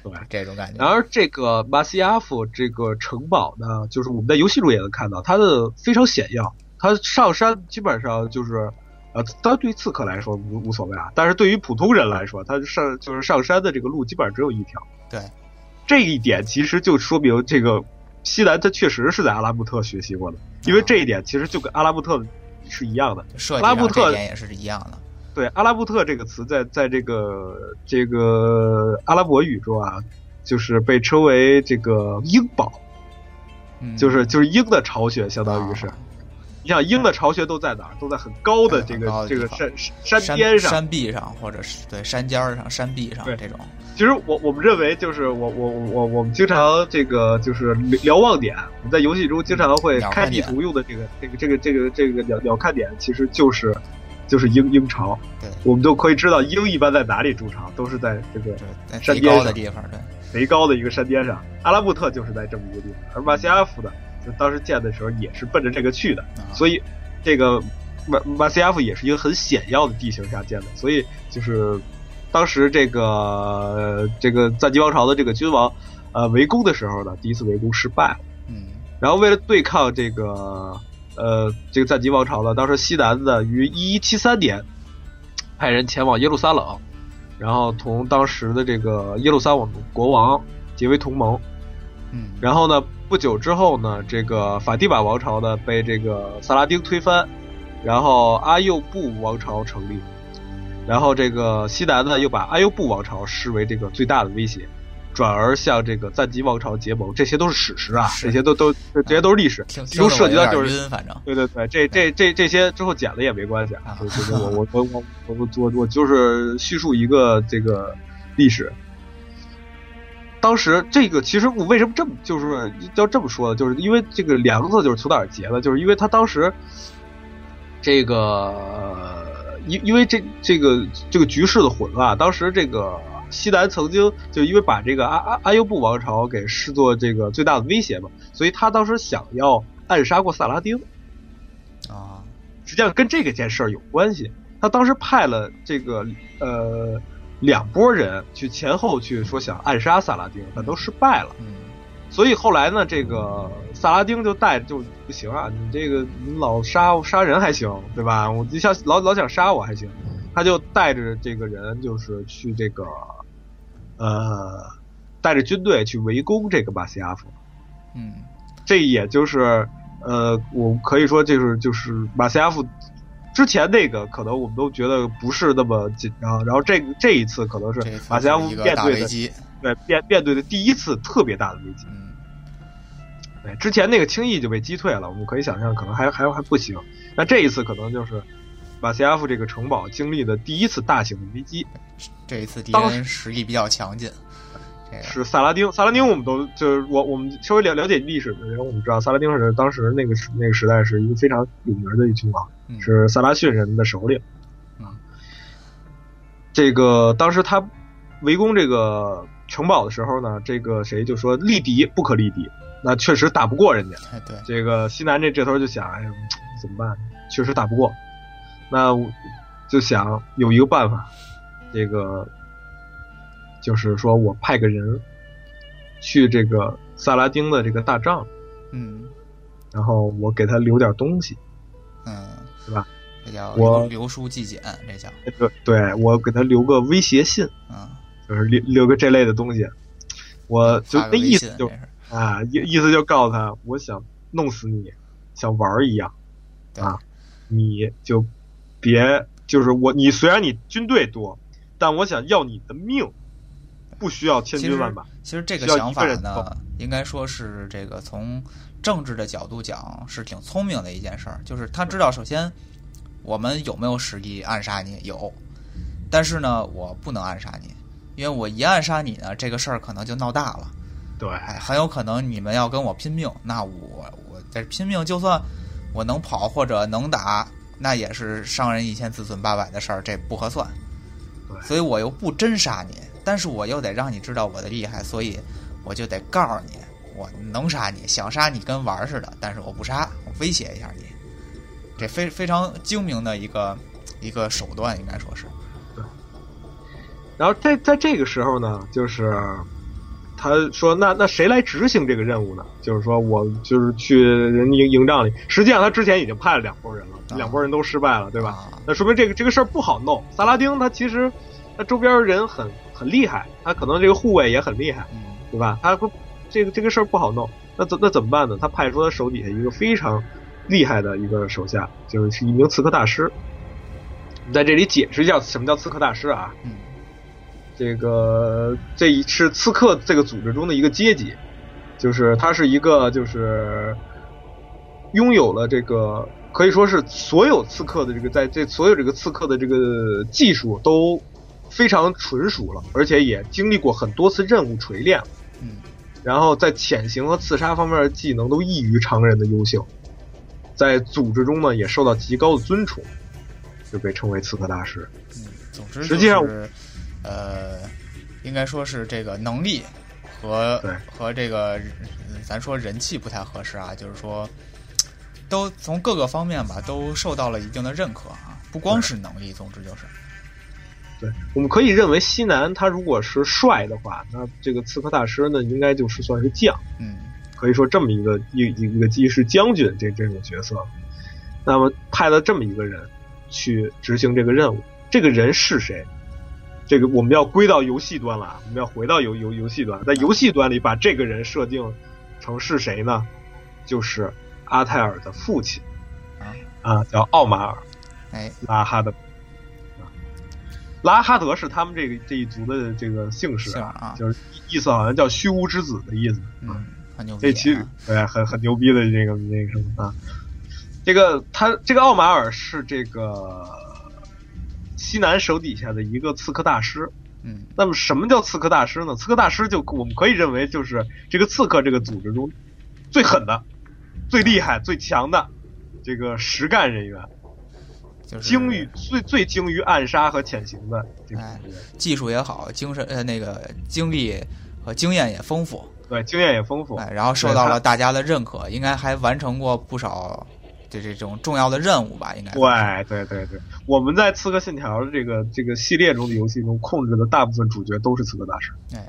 对，这种感觉。然而，这个马西亚夫这个城堡呢，就是我们在游戏中也能看到，它的非常险要。它上山基本上就是，呃，当然对于刺客来说无无所谓啊，但是对于普通人来说，它上就是上山的这个路基本上只有一条。对，这一点其实就说明这个西南它确实是在阿拉木特学习过的，因为这一点其实就跟阿拉木特是一样的。设计上阿拉木特点也是一样的。对，阿拉布特这个词在在这个这个阿拉伯语中啊，就是被称为这个鹰堡。嗯，就是就是鹰的巢穴，相当于是。啊你想鹰的巢穴都在哪儿？都在很高的这个这个山山巅上。山壁上，或者是对山尖儿上、山壁上对这种。其实我我们认为就是我我我我们经常这个就是瞭望点，我们在游戏中经常会开地图用的这个这个这个这个这个鸟鸟看点，其实就是就是鹰鹰巢。对我们就可以知道鹰一般在哪里筑巢，都是在这个山巅上地方，对，贼高的一个山巅上。阿拉木特就是在这么一个地方，而马西亚夫呢，就当时建的时候也是奔着这个去的。啊所以这个马马西亚夫也是一个很险要的地形下建的，所以就是当时这个、呃这个赞吉王朝的这个君王呃围攻的时候呢，第一次围攻失败了，嗯然后为了对抗这个呃这个赞吉王朝呢，当时西南呢于一一七三年派人前往耶路撒冷，然后同当时的这个耶路撒冷国王结为同盟，嗯，然后呢，不久之后呢，这个法蒂玛王朝呢被这个萨拉丁推翻，然后阿幼布王朝成立，然后这个西南呢又把阿幼布王朝视为这个最大的威胁，转而向这个赞吉王朝结盟，这些都是史实啊，这些都都这些都是历史，听其中涉及到就是。反正对对对，这这这这些之后剪了也没关系啊就就是我我我我我我我就是叙述一个这个历史。当时这个其实我为什么这么就是要这么说呢？就是因为这个梁子就是从哪儿结的？就是因为他当时这个因因为这这个这个局势的混乱，当时这个西南曾经就因为把这个阿阿阿尤布王朝给视作这个最大的威胁嘛，所以他当时想要暗杀过萨拉丁。啊，实际上跟这个件事儿有关系。他当时派了这个呃两拨人去前后去说想暗杀萨拉丁，但都失败了。嗯所以后来呢，这个萨拉丁就带就不行啊，你这个你老杀杀人还行，对吧？我你想老老想杀我还行，他就带着这个人就是去这个呃带着军队去围攻这个马西亚夫。嗯这也就是呃，我可以说就是就是马西亚夫之前那个可能我们都觉得不是那么紧张，然后这这一次可能是马西亚夫面对的对面面对的第一次特别大的危机。嗯，对，之前那个轻易就被击退了，我们可以想象可能还还还不行。那这一次可能就是马西亚夫这个城堡经历的第一次大型的危机，这一次敌人实力比较强劲，这个是萨拉丁。萨拉丁我们都就是我我们稍微了了解历史的人，我们知道萨拉丁是当时那个时那个时代是一个非常有名的一君王，嗯是萨拉逊人的首领。嗯这个当时他围攻这个城堡的时候呢，这个谁就说力敌不可力敌，那确实打不过人家。哎对，这个西南这这头就想，哎呀，怎么办？确实打不过，那我就想有一个办法，这个就是说我派个人去这个萨拉丁的这个大帐，嗯然后我给他留点东西，嗯，是吧？这叫我留留书寄简，这叫这个对我给他留个威胁信，嗯，就是留留个这类的东西，我就那意思就是啊意意思就告诉他，我想弄死你，像玩儿一样。啊你就别就是我，你虽然你军队多，但我想要你的命，不需要千军万马。其实这个想法呢，应该说是这个从政治的角度讲是挺聪明的一件事儿，就是他知道首先我们有没有实力暗杀你有，但是呢我不能暗杀你，因为我一暗杀你呢，这个事儿可能就闹大了，对，哎，很有可能你们要跟我拼命，那我我在拼命，就算我能跑或者能打，那也是伤人一千自损八百的事儿，这不合算。所以我又不真杀你，但是我又得让你知道我的厉害，所以我就得告诉你，我能杀你，想杀你跟玩儿似的，但是我不杀，我威胁一下你，这非非常精明的一个一个手段，应该说是，然后在在这个时候呢，就是他说那那谁来执行这个任务呢？就是说我就是去人营营帐里，实际上他之前已经派了两拨人了，啊两拨人都失败了，对吧？啊那说明这个这个事儿不好弄。萨拉丁他其实他周边人很很厉害，他可能这个护卫也很厉害，嗯对吧？他不这个这个事儿不好弄，那怎那怎么办呢？他派出他手底下一个非常厉害的一个手下，就是一名刺客大师。我们在这里解释一下什么叫刺客大师啊？嗯这个这一是刺客这个组织中的一个阶级，就是他是一个就是拥有了这个可以说是所有刺客的这个在这所有这个刺客的这个技术都非常纯熟了，而且也经历过很多次任务锤炼，嗯。然后在潜行和刺杀方面的技能都异于常人的优秀，在组织中呢也受到极高的尊崇，就被称为刺客大师。嗯，总之实际上呃，应该说是这个能力和和这个呃咱说人气不太合适啊，就是说都从各个方面吧都受到了一定的认可啊，不光是能力，总之就是对，我们可以认为西南他如果是帅的话，那这个刺客大师呢，应该就是算是将，嗯可以说这么一个一一个既是将军这这种角色。那么派了这么一个人去执行这个任务，这个人是谁？这个我们要归到游戏端了啊，我们要回到游游游戏端，在游戏端里把这个人设定成是谁呢？就是阿泰尔的父亲啊啊，叫奥马尔。哎拉哈德，啊拉哈德是他们这个这一族的这个姓氏啊就是意思好像叫虚无之子的意思。嗯很牛逼这其实啊对很很牛逼的这个那个什么啊，这个他这个奥马尔是这个西南手底下的一个刺客大师。嗯那么什么叫刺客大师呢？刺客大师就我们可以认为就是这个刺客这个组织中最狠的、最厉害、最强的这个实干人员。就是精于最最精于暗杀和潜行的这个哎，技术也好，精神呃那个经历和经验也丰富，对，经验也丰富。哎，然后受到了大家的认可，应该还完成过不少这这种重要的任务吧？应该对对对对，我们在《刺客信条》这个这个系列中的游戏中控制的大部分主角都是刺客大师。哎，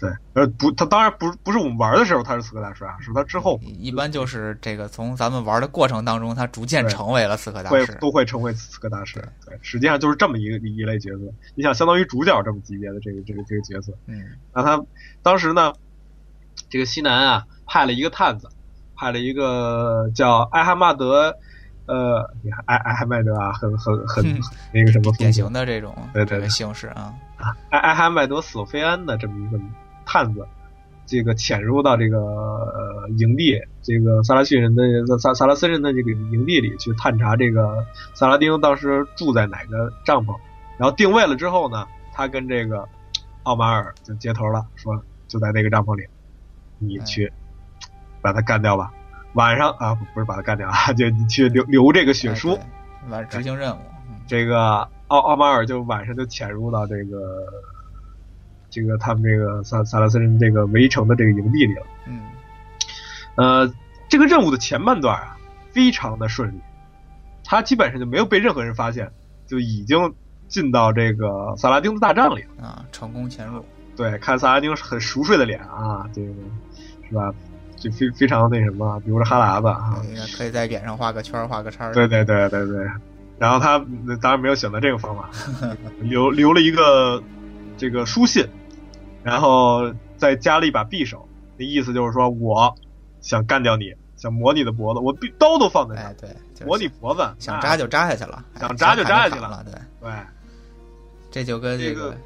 对，呃，不，他当然不不是我们玩的时候他是刺客大师啊，是他之后一般就是这个从咱们玩的过程当中，他逐渐成为了刺客大会师。都会成为刺客大师。对，实际上就是这么一个一类角色。你想，相当于主角这么级别的这个这个这个角色，嗯那他当时呢，这个西南啊派了一个探子，派了一个叫艾哈迈德，呃，你看艾艾哈迈德啊，很很很嗯那个什么典型的这种对对对这个姓氏啊，艾艾哈迈德·索菲安的这么一个探子，这个潜入到这个呃营地，这个萨拉逊人的萨萨拉森人的这个营地里去探查这个萨拉丁当时住在哪个帐篷，然后定位了之后呢，他跟这个奥马尔就接头了，说就在那个帐篷里，你去把他干掉吧。晚上啊，不不是把他干掉啊，就你去留留这个血书。哎对完执行任务，嗯这个奥奥马尔就晚上就潜入到这个这个他们这个萨萨拉森人这个围城的这个营地里了。嗯呃，这个任务的前半段啊，非常的顺利，他基本上就没有被任何人发现，就已经进到这个萨拉丁的大帐里了。啊，成功潜入，对，看萨拉丁很熟睡的脸啊，这个是吧？就非非常那什么，流着哈喇子啊。应该可以在脸上画个圈儿画个叉儿，对对对对对。然后他嗯当然没有选择这个方法，留留了一个这个书信，然后再加了一把匕首，那意思就是说我想干掉你，想磨你的脖子，我匕刀都放在这对，就是磨你脖子，想扎就扎下去了，哎想扎就扎下去了对，对。这就跟这个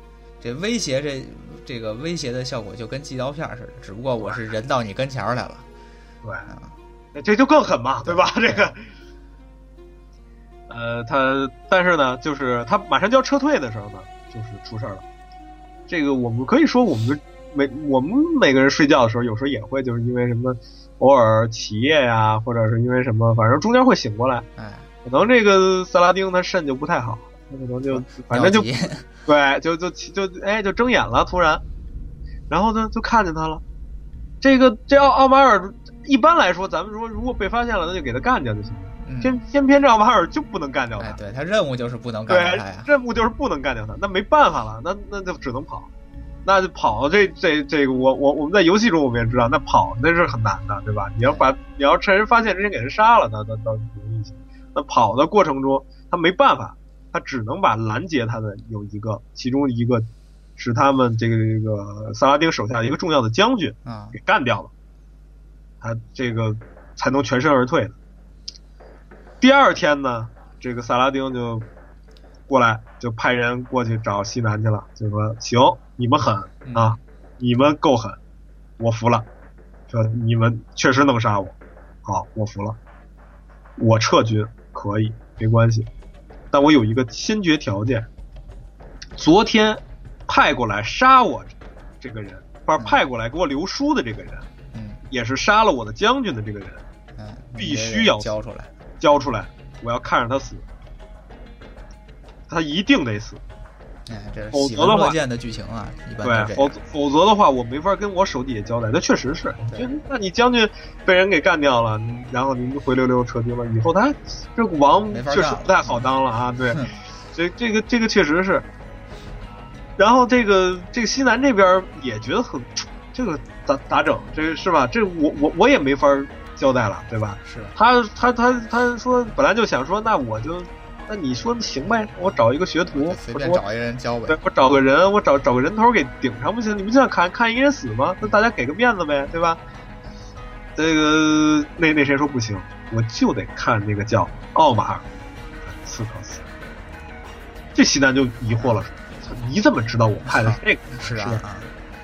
这威胁这这个威胁的效果就跟寄刀片儿似的，只不过我是人到你跟前儿来了，对，这就更狠嘛，对。吧？这个，呃，他但是呢，就是他马上就要撤退的时候呢，就是出事儿了。这个我们可以说，我们每我们每个人睡觉的时候，有时候也会就是因为什么偶尔起夜呀，或者是因为什么，反正中间会醒过来。哎，可能这个萨拉丁他肾就不太好，他可能就反正就对，就就就哎就睁眼了，突然，然后呢就看见他了。这个这奥奥马尔一般来说，咱们说如果被发现了，那就给他干掉就行。嗯偏偏偏这奥马尔就不能干掉他，哎，对他任务就是不能干对掉他呀，任务就是不能干掉他，那没办法了，那那就只能跑。那就跑，这这这个我我我们在游戏中我们也知道，那跑那是很难的，对吧？你要把你要趁人发现之前给人杀了，那那那容易些。那跑的过程中，他没办法，他只能把拦截他的有一个，其中一个是他们这个这个萨拉丁手下的一个重要的将军啊给干掉了，他这个才能全身而退的。第二天呢，这个萨拉丁就过来，就派人过去找西南去了，就说：“行，你们狠啊，你们够狠，我服了。说你们确实能杀我，好，我服了。我撤军可以，没关系，但我有一个先决条件。昨天派过来杀我这个人，不是派过来给我留书的这个人，嗯。也是杀了我的将军的这个人，嗯，必须要交出来，交出来，我要看着他死，他一定得死。哎，这否是喜闻则的话乐见的剧情啊，一般对，否。否则的话，我没法跟我手底下交代。那确实是，就那你将军被人给干掉了，然后您灰溜溜撤军了，以后他这个王确实不太好当了啊。对哼，这这个这个确实是。然后这个这个西南这边也觉得很，这个咋咋整？这个是吧？这我我我也没法交代了，对吧？是，他他他他说本来就想说，那我就，那你说行呗，我找一个学徒，随便找一人教呗。对我找个人，我找找个人头给顶上不行？你们就想看看一个人死吗？那大家给个面子呗，对吧？这个那那谁说不行，我就得看那个叫奥马尔刺客死。这西南就疑惑了，说你怎么知道我派的是这个？是是啊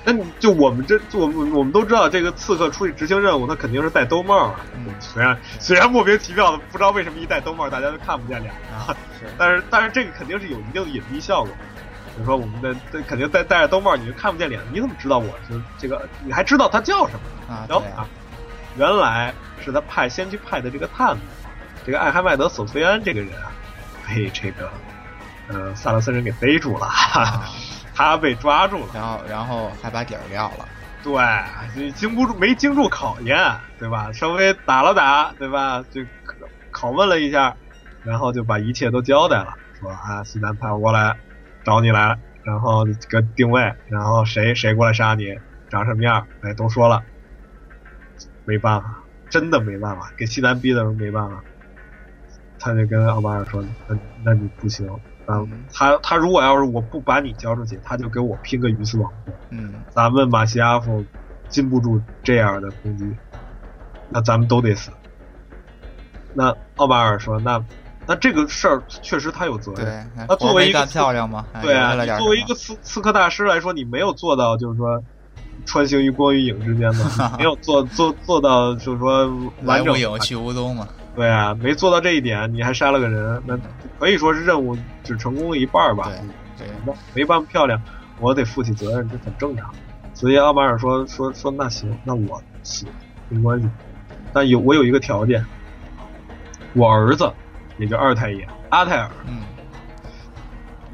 啊，那你就我们这就我们我们都知道，这个刺客出去执行任务，他肯定是戴兜帽啊。嗯虽然虽然莫名其妙的，不知道为什么一戴兜帽大家都看不见脸，啊是，但是但是这个肯定是有一定的隐蔽效果。比如说我们的这肯定戴戴着兜帽，你就看不见脸，你怎么知道我是这个？你还知道他叫什么？啊对然后啊，原来是他派先去派的这个探子，这个艾哈迈德·索菲安这个人啊，被这个呃萨勒森人给逮住了，啊，他被抓住了。然后然后还把底儿撂了，对，这经不住没经住考验，对吧？稍微打了打，对吧？就拷问了一下，然后就把一切都交代了，说啊，西南派我过来找你来了，然后这个定位，然后谁谁过来杀你，长什么样，哎，都说了，没办法，真的没办法，给西南逼的时候没办法，他就跟奥巴尔说，那那你不行。他他如果要是我不把你交出去，他就给我拼个鱼死网破。嗯咱们马西亚夫禁不住这样的攻击。那咱们都得死。那奥马尔说，那那这个事儿确实他有责任。对，那作为一个漂亮吗？对啊，你作为一个刺刺客大师来说，你没有做到，就是说穿行于光与影之间嘛，没有做做做到，就是说完整无影去无踪嘛。对啊，没做到这一点，你还杀了个人，那可以说是任务只成功了一半吧。对，对，没办法漂亮，我得负起责任，这很正常。所以奥马尔说说说，那行，那我死没关系，但有我有一个条件，我儿子也就二太爷阿泰尔，嗯，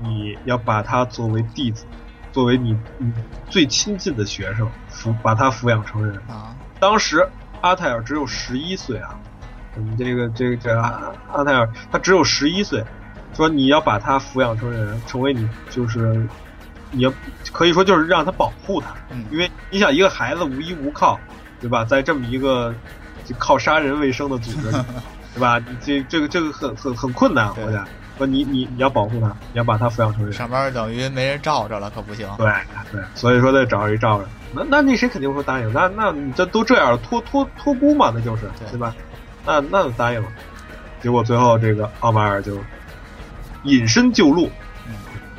你要把他作为弟子，作为你你最亲近的学生，抚把他抚养成人啊。当时阿泰尔只有十一岁啊。你这个这个这阿阿泰尔，他只有十一岁，说你要把他抚养成人，成为你就是，你要可以说就是让他保护他，因为你想一个孩子无依无靠，对吧？在这么一个就靠杀人为生的组织，对吧？这这个这个很很很困难，我想说你你你要保护他，你要把他抚养成人。上班等于没人罩着了，可不行。对对，所以说得找人罩着。那那那谁肯定会答应？那那你这都这样了，托托托孤嘛，那就是对吧？那那就答应了，结果最后这个奥马尔就隐身救路，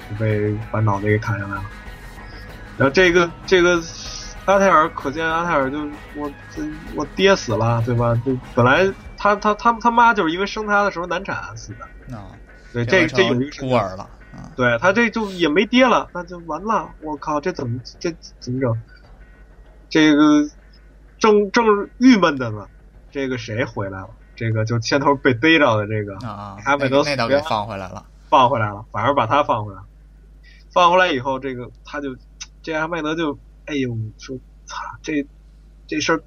就被把脑袋给砍下来了。然后这个这个阿泰尔，可见阿泰尔就我这我爹死了，对吧？就本来他他他他妈就是因为生他的时候难产死的。啊，对，这这有一个孤儿了。对他这就也没爹了，那就完了。我靠，这怎么这怎么整？这个正正郁闷的呢。这个谁回来了？这个就牵头被逮着的这个哈梅德斯给放回来了，放回来了，反而把他放回来。放回来以后，这个他就这阿麦德就哎呦说，操，这这事儿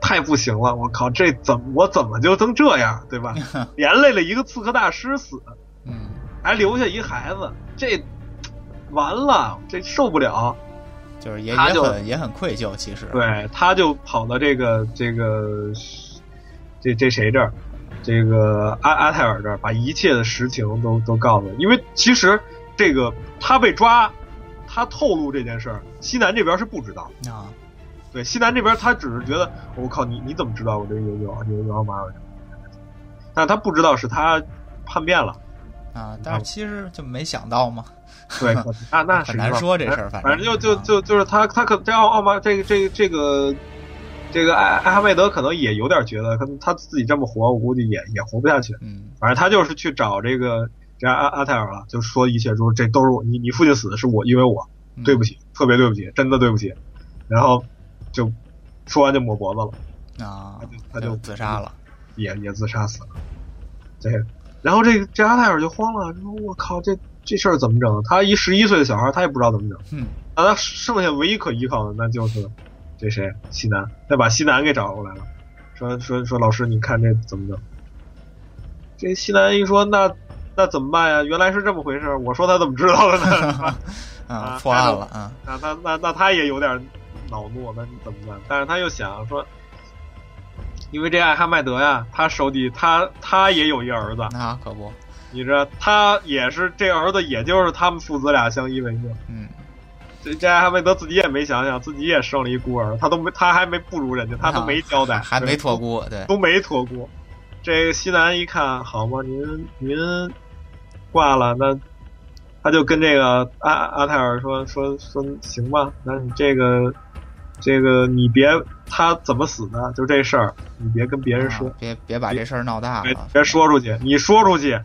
太不行了！我靠，这怎我怎么就能这样，对吧？连累了一个刺客大师死，嗯，还留下一孩子，这完了，这受不了。就是也也很也很愧疚，其实对，他就跑到这个这个。这这谁这儿？这个阿阿泰尔这儿把一切的实情都都告诉，因为其实这个他被抓，他透露这件事儿，西南这边是不知道啊。对，西南这边他只是觉得，我靠，你你怎么知道我这有有有有奥马尔？但他不知道是他叛变了啊。但是其实就没想到嘛。对，那 那很难说这事儿，反正就就就就是他他可这奥奥马这个这个这个。这个艾艾哈迈德可能也有点觉得，可能他自己这么活，我估计也也活不下去。嗯，反正他就是去找这个这阿阿泰尔了，就说一切说这都是我，你你父亲死的是我，因为我对不起，特别对不起，真的对不起。然后就说完就抹脖子了啊，他就他就自杀了，也也自杀死了。对然后这这阿泰尔就慌了，说我靠，这这事儿怎么整？他一十一岁的小孩，他也不知道怎么整。嗯，那他剩下唯一可依靠的，那就是。这谁？西南，他把西南给找过来了，说说说老师，你看这怎么整？这西南一说，那那怎么办呀？原来是这么回事，我说他怎么知道的呢？啊，破案了啊！那那那那他也有点恼怒，那你怎么办？但是他又想说，因为这艾哈迈德呀，他手底他他也有一儿子，那可不，你知道，他也是这儿子，也就是他们父子俩相依为命，嗯。这这艾哈迈德自己也没想想，自己也生了一孤儿，他都没，他还没不如人家，他都没交代，还 没托孤，对，都没托孤。这西南一看，好嘛，您您挂了，那他就跟这个阿阿泰尔说说说，行吧，那你这个这个你别他怎么死的，就这事儿，你别跟别人说，别别把这事儿闹大了，别说出去，你说出去，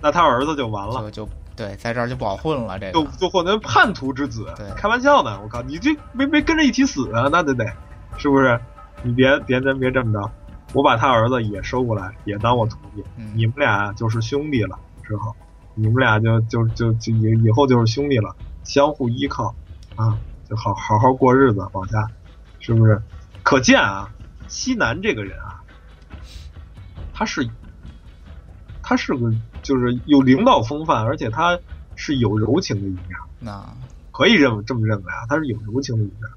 那他儿子就完了，就就。对，在这儿就不好混了，这个就就混成叛徒之子。对，开玩笑呢，我靠，你这没没跟着一起死啊？那得得，是不是？你别别咱别这么着，我把他儿子也收过来，也当我徒弟，你们俩就是兄弟了。之后，你们俩就就就就以以后就是兄弟了，相互依靠啊，就好好好过日子，往下，是不是？可见啊，西南这个人啊，他是。他是个，就是有领导风范，而且他是有柔情的一面。那可以认为这么认为啊，他是有柔情的一面，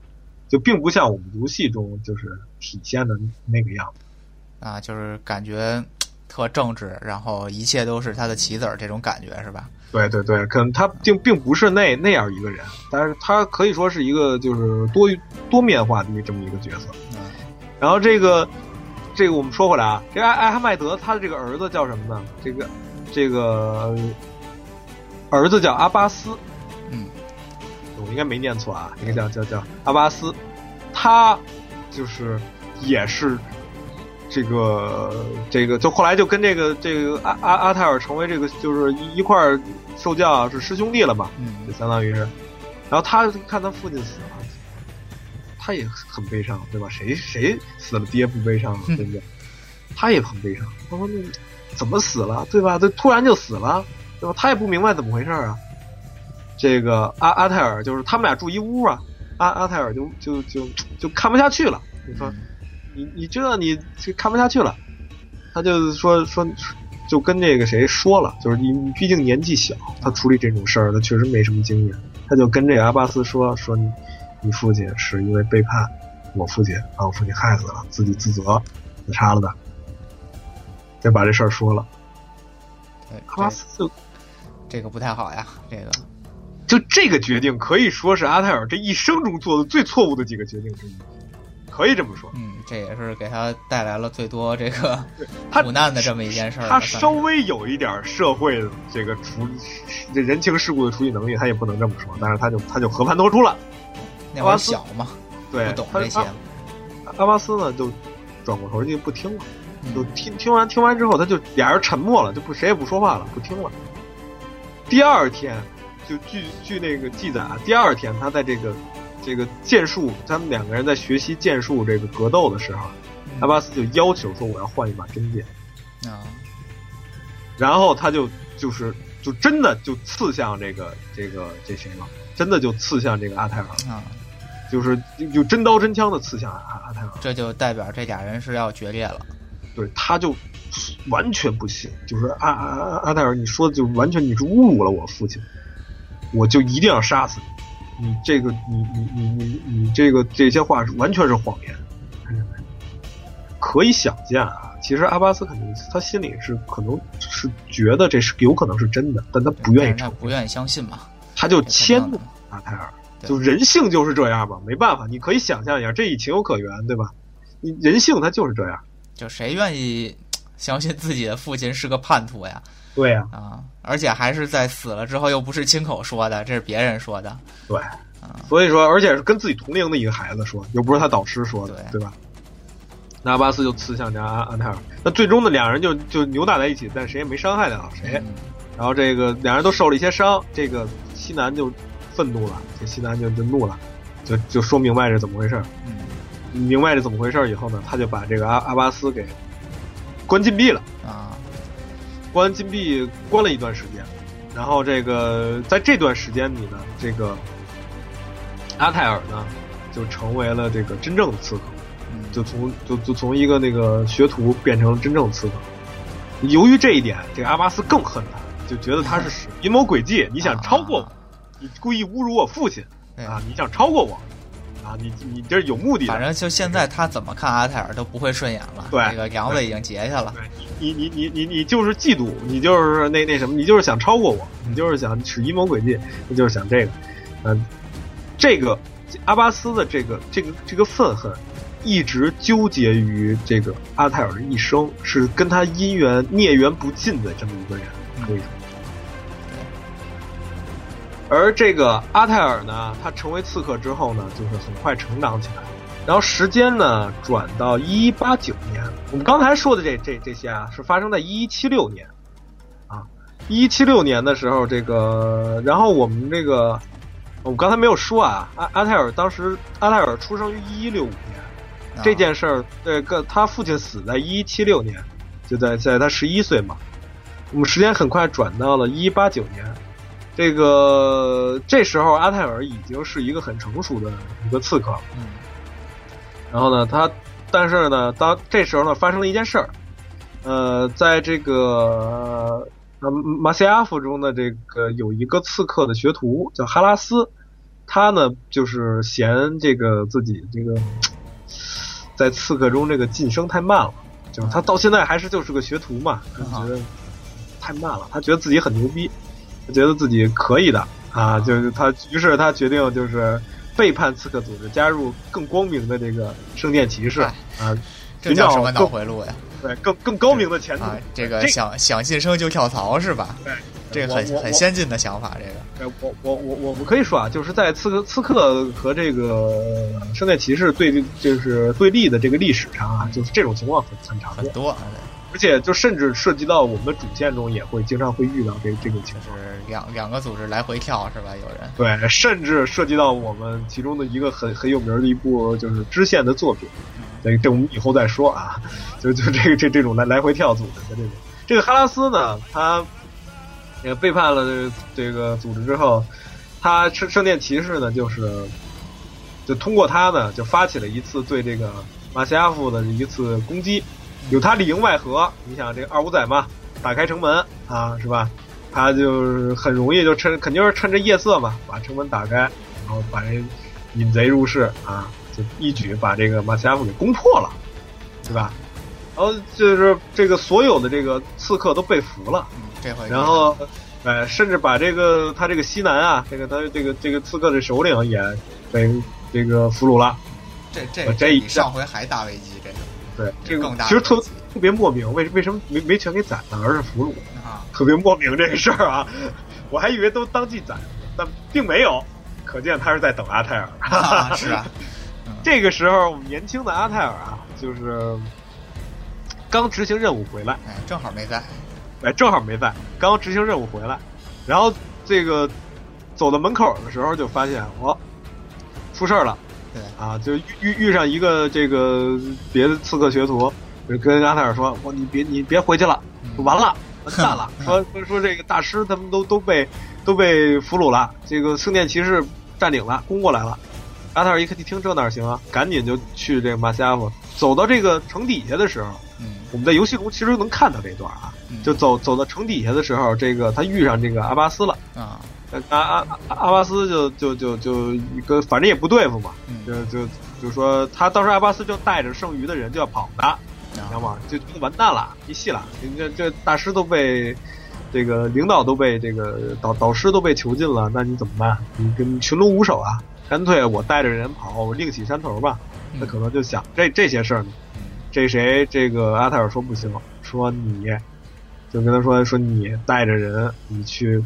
就并不像我们游戏中就是体现的那个样子。啊，就是感觉特正直，然后一切都是他的棋子儿，这种感觉是吧？对对对，可能他并并不是那那样一个人，但是他可以说是一个就是多多面化的这么一个角色。嗯，然后这个这个我们说回来啊，这艾艾哈迈德他的这个儿子叫什么呢？这个这个儿子叫阿巴斯，嗯，我应该没念错啊，应该叫叫叫阿巴斯，他就是也是这个这个，就后来就跟这个这个阿阿阿泰尔成为这个就是一一块儿受教是师兄弟了嘛，嗯。就相当于是，然后他看他父亲死了，他也很悲伤，对吧？谁谁死了爹不悲伤啊，对不对？他也很悲伤，他说那怎么死了，对吧？他突然就死了，对吧？他也不明白怎么回事啊。这个阿阿泰尔就是他们俩住一屋啊，阿阿泰尔就就就就看不下去了，你说你你这你这看不下去了，他就说说就跟这个谁说了，就是你你毕竟年纪小，他处理这种事儿他确实没什么经验，他就跟这个阿巴斯说说你你父亲是因为背叛我父亲，把我父亲害死了，自己自责自杀了的，就把这事儿说了。对，阿巴这斯就这个不太好呀，这个就这个决定可以说是阿泰尔这一生中做的最错误的几个决定之一，可以这么说。嗯，这也是给他带来了最多这个他苦难的这么一件事儿。他稍微有一点社会的这个处理这人情世故的处理能力，他也不能这么说，但是他就他就和盘托出了。那会儿小嘛，对，不懂他这些。阿阿巴斯呢就转过头就不听了，就嗯听听完听完之后，他就俩人沉默了，就不谁也不说话了，不听了。第二天，就据据那个记载啊，第二天他在这个这个剑术，他们两个人在学习剑术这个格斗的时候，阿巴斯就要求说我要换一把真剑，啊，然后他就就是就真的就刺向这个这个这谁了，真的就刺向这个阿泰尔，啊，就是就就真刀真枪的刺向阿阿泰尔。这就代表这俩人是要决裂了。对，他就完全不信，就是阿阿阿阿泰尔，你说的就完全你是侮辱了我父亲，我就一定要杀死你，你这个你你你你你这个这些话是完全是谎言，可以想见啊，其实阿巴斯肯定他心里是可能是觉得这是有可能是真的，但他不愿意他不愿意相信嘛。他就迁怒阿泰尔，就人性就是这样嘛，没办法，你可以想象一下，这也情有可原，对吧？你人性它就是这样，就谁愿意相信自己的父亲是个叛徒呀？对呀、啊，而且还是在死了之后，又不是亲口说的，这是别人说的。对，所以说，而且是跟自己同龄的一个孩子说，又不是他导师说的，对对吧？那阿巴斯就刺向这阿安泰尔，那最终呢，两人就就扭打在一起，但谁也没伤害到谁。嗯然后这个两人都受了一些伤，这个西南就愤怒了，这西南就就怒了，就就说明白是怎么回事儿。嗯明白是怎么回事以后呢，他就把这个阿阿巴斯给关禁闭了。啊，关禁闭关了一段时间，然后这个在这段时间里呢，这个阿泰尔呢就成为了这个真正的刺客，嗯就从就就从一个那个学徒变成了真正的刺客。由于这一点，这个阿巴斯更恨他，就觉得他是使 阴谋诡计，你想超过我，你故意侮辱我父亲啊，你想超过我啊，你你这是有目的的。反正就现在他怎么看阿泰尔都不会顺眼了。对这个梁子已经结下了。对你你你你你就是嫉妒，你就是那那什么，你就是想超过我，你就是想使阴谋诡计，你就是想这个，嗯、这个阿巴斯的这个这个这个愤恨，一直纠结于这个阿泰尔的一生，是跟他姻缘孽缘不尽的这么一个人，可以说。而这个阿泰尔呢，他成为刺客之后呢，就是很快成长起来。然后时间呢转到一八九年，我们刚才说的这这这些啊，是发生在一一七六年，啊，一一七六年的时候，这个，然后我们这个，我们刚才没有说啊，阿阿泰尔当时阿泰尔出生于一一六五年，这件事儿，这个他父亲死在一七六年，就在在他十一岁嘛。我们时间很快转到了一八九年，这个这时候阿泰尔已经是一个很成熟的一个刺客了。嗯。然后呢，他但是呢，当这时候呢发生了一件事儿，呃，在这个呃马西亚夫中的这个有一个刺客的学徒叫哈拉斯，他呢就是嫌这个自己这个在刺客中这个晋升太慢了，就是他到现在还是就是个学徒嘛，他觉得太慢了，他觉得自己很牛逼，他觉得自己可以的啊，就是他，于是他决定就是背叛刺客组织，加入更光明的这个圣殿骑士哎啊，这叫什么脑回路呀？对，更更高明的前途啊！这个这想想晋升就跳槽是吧？对，这个很很先进的想法，这个。呃，我我我我我可以说啊，就是在刺客刺客和这个圣殿骑士对就是对立的这个历史上啊，就是这种情况很很常见，很多，而且就甚至涉及到我们的主线中也会经常会遇到这这种情况。就是两两个组织来回跳是吧？有人对，甚至涉及到我们其中的一个很很有名的一部就是支线的作品，这这我们以后再说啊。就就这个这这种来来回跳组织的这种，这个哈拉斯呢，他也背叛了这个组织之后，他圣圣殿骑士呢，就是就通过他呢，就发起了一次对这个马西亚夫的一次攻击，有他里应外合。你想这个二五仔嘛，打开城门啊，是吧？他就是很容易就趁肯定是趁着夜色嘛，把城门打开，然后把人引贼入室啊，就一举把这个马西亚夫给攻破了，对吧？然后就是这个所有的这个刺客都被俘了，嗯，这回然后，呃，甚至把这个他这个西南啊，这个他这个这个刺客的首领也被这个俘虏了。这这我这比上回还大危机，这个对，这个其实特特别莫名，为为什么没没全给宰了，而是俘虏？啊，特别莫名这个事儿啊，我还以为都当即宰了，但并没有，可见他是在等阿泰尔。啊是啊，这个时候，我们年轻的阿泰尔啊，就是刚执行任务回来，哎，正好没在，哎，正好没在，刚执行任务回来，然后这个走到门口的时候就发现，哦，出事儿了对，啊！就遇遇遇上一个这个别的刺客学徒，就跟阿泰尔说：“我你别你别回去了，嗯完了，完蛋了。说说说这个大师他们都都被都被俘虏了，这个圣殿骑士占领了，攻过来了。阿泰尔一看一听这哪行啊，赶紧就去这个马西亚夫。走到这个城底下的时候，嗯我们在游戏中其实能看到这段啊，嗯就走走到城底下的时候，这个他遇上这个阿巴斯了。啊，呃阿阿阿阿巴斯就就就就一个反正也不对付嘛，嗯就就就说他当时阿巴斯就带着剩余的人就要跑的，你知道啊吗？就就完蛋了，没戏了，这这大师都被这个领导都被这个导导师都被囚禁了，那你怎么办？你跟群龙无首啊，干脆我带着人跑，我另起山头吧。他可能就想这这些事儿呢。嗯这谁？这个阿泰尔说不行，说你就跟他说说你带着人，你去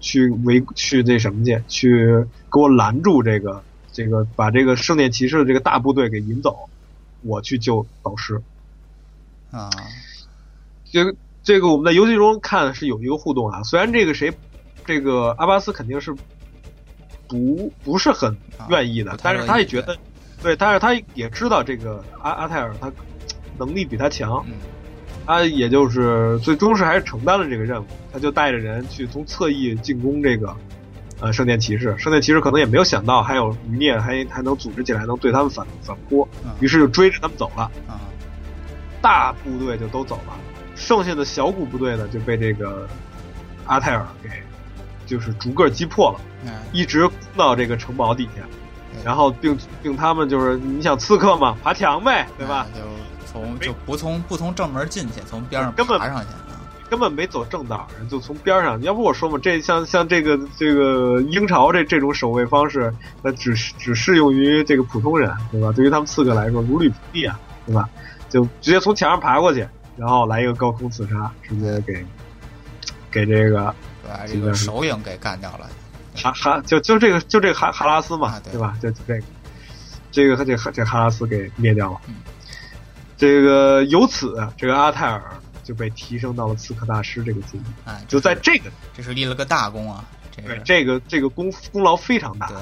去围去那什么去，去给我拦住这个这个把这个圣殿骑士的这个大部队给引走，我去救导师。啊，这个这个我们在游戏中看是有一个互动啊，虽然这个谁这个阿巴斯肯定是不不是很愿意的，但是他也觉得对，但是他也知道这个阿阿泰尔他能力比他强，嗯他也就是最终是还是承担了这个任务，他就带着人去从侧翼进攻这个呃圣殿骑士，圣殿骑士可能也没有想到还有余孽还还能组织起来能对他们反反扑，嗯。于是就追着他们走了，啊大部队就都走了，剩下的小股部队呢就被这个阿泰尔给就是逐个击破了，嗯一直攻到这个城堡底下，然后并并他们就是你想刺客嘛，爬墙呗，对吧？就从就不从不从正门进去，从边上根本爬上去啊，根本没走正道，就从边上。要不我说嘛，这像像这个这个英朝这这种守卫方式，那只只适用于这个普通人，对吧？对于他们刺客来说，如履平地啊，对吧？就直接从墙上爬过去，然后来一个高空刺杀，直接给给这个把这个首领给干掉了。哈哈，就就这个就这个哈哈拉斯嘛，啊对对吧？就就这个这个这个这哈拉斯给灭掉了。嗯这个由此，这个阿泰尔就被提升到了刺客大师这个级别。哎，就在这个这是立了个大功啊，这对这个这个功功劳非常大。对，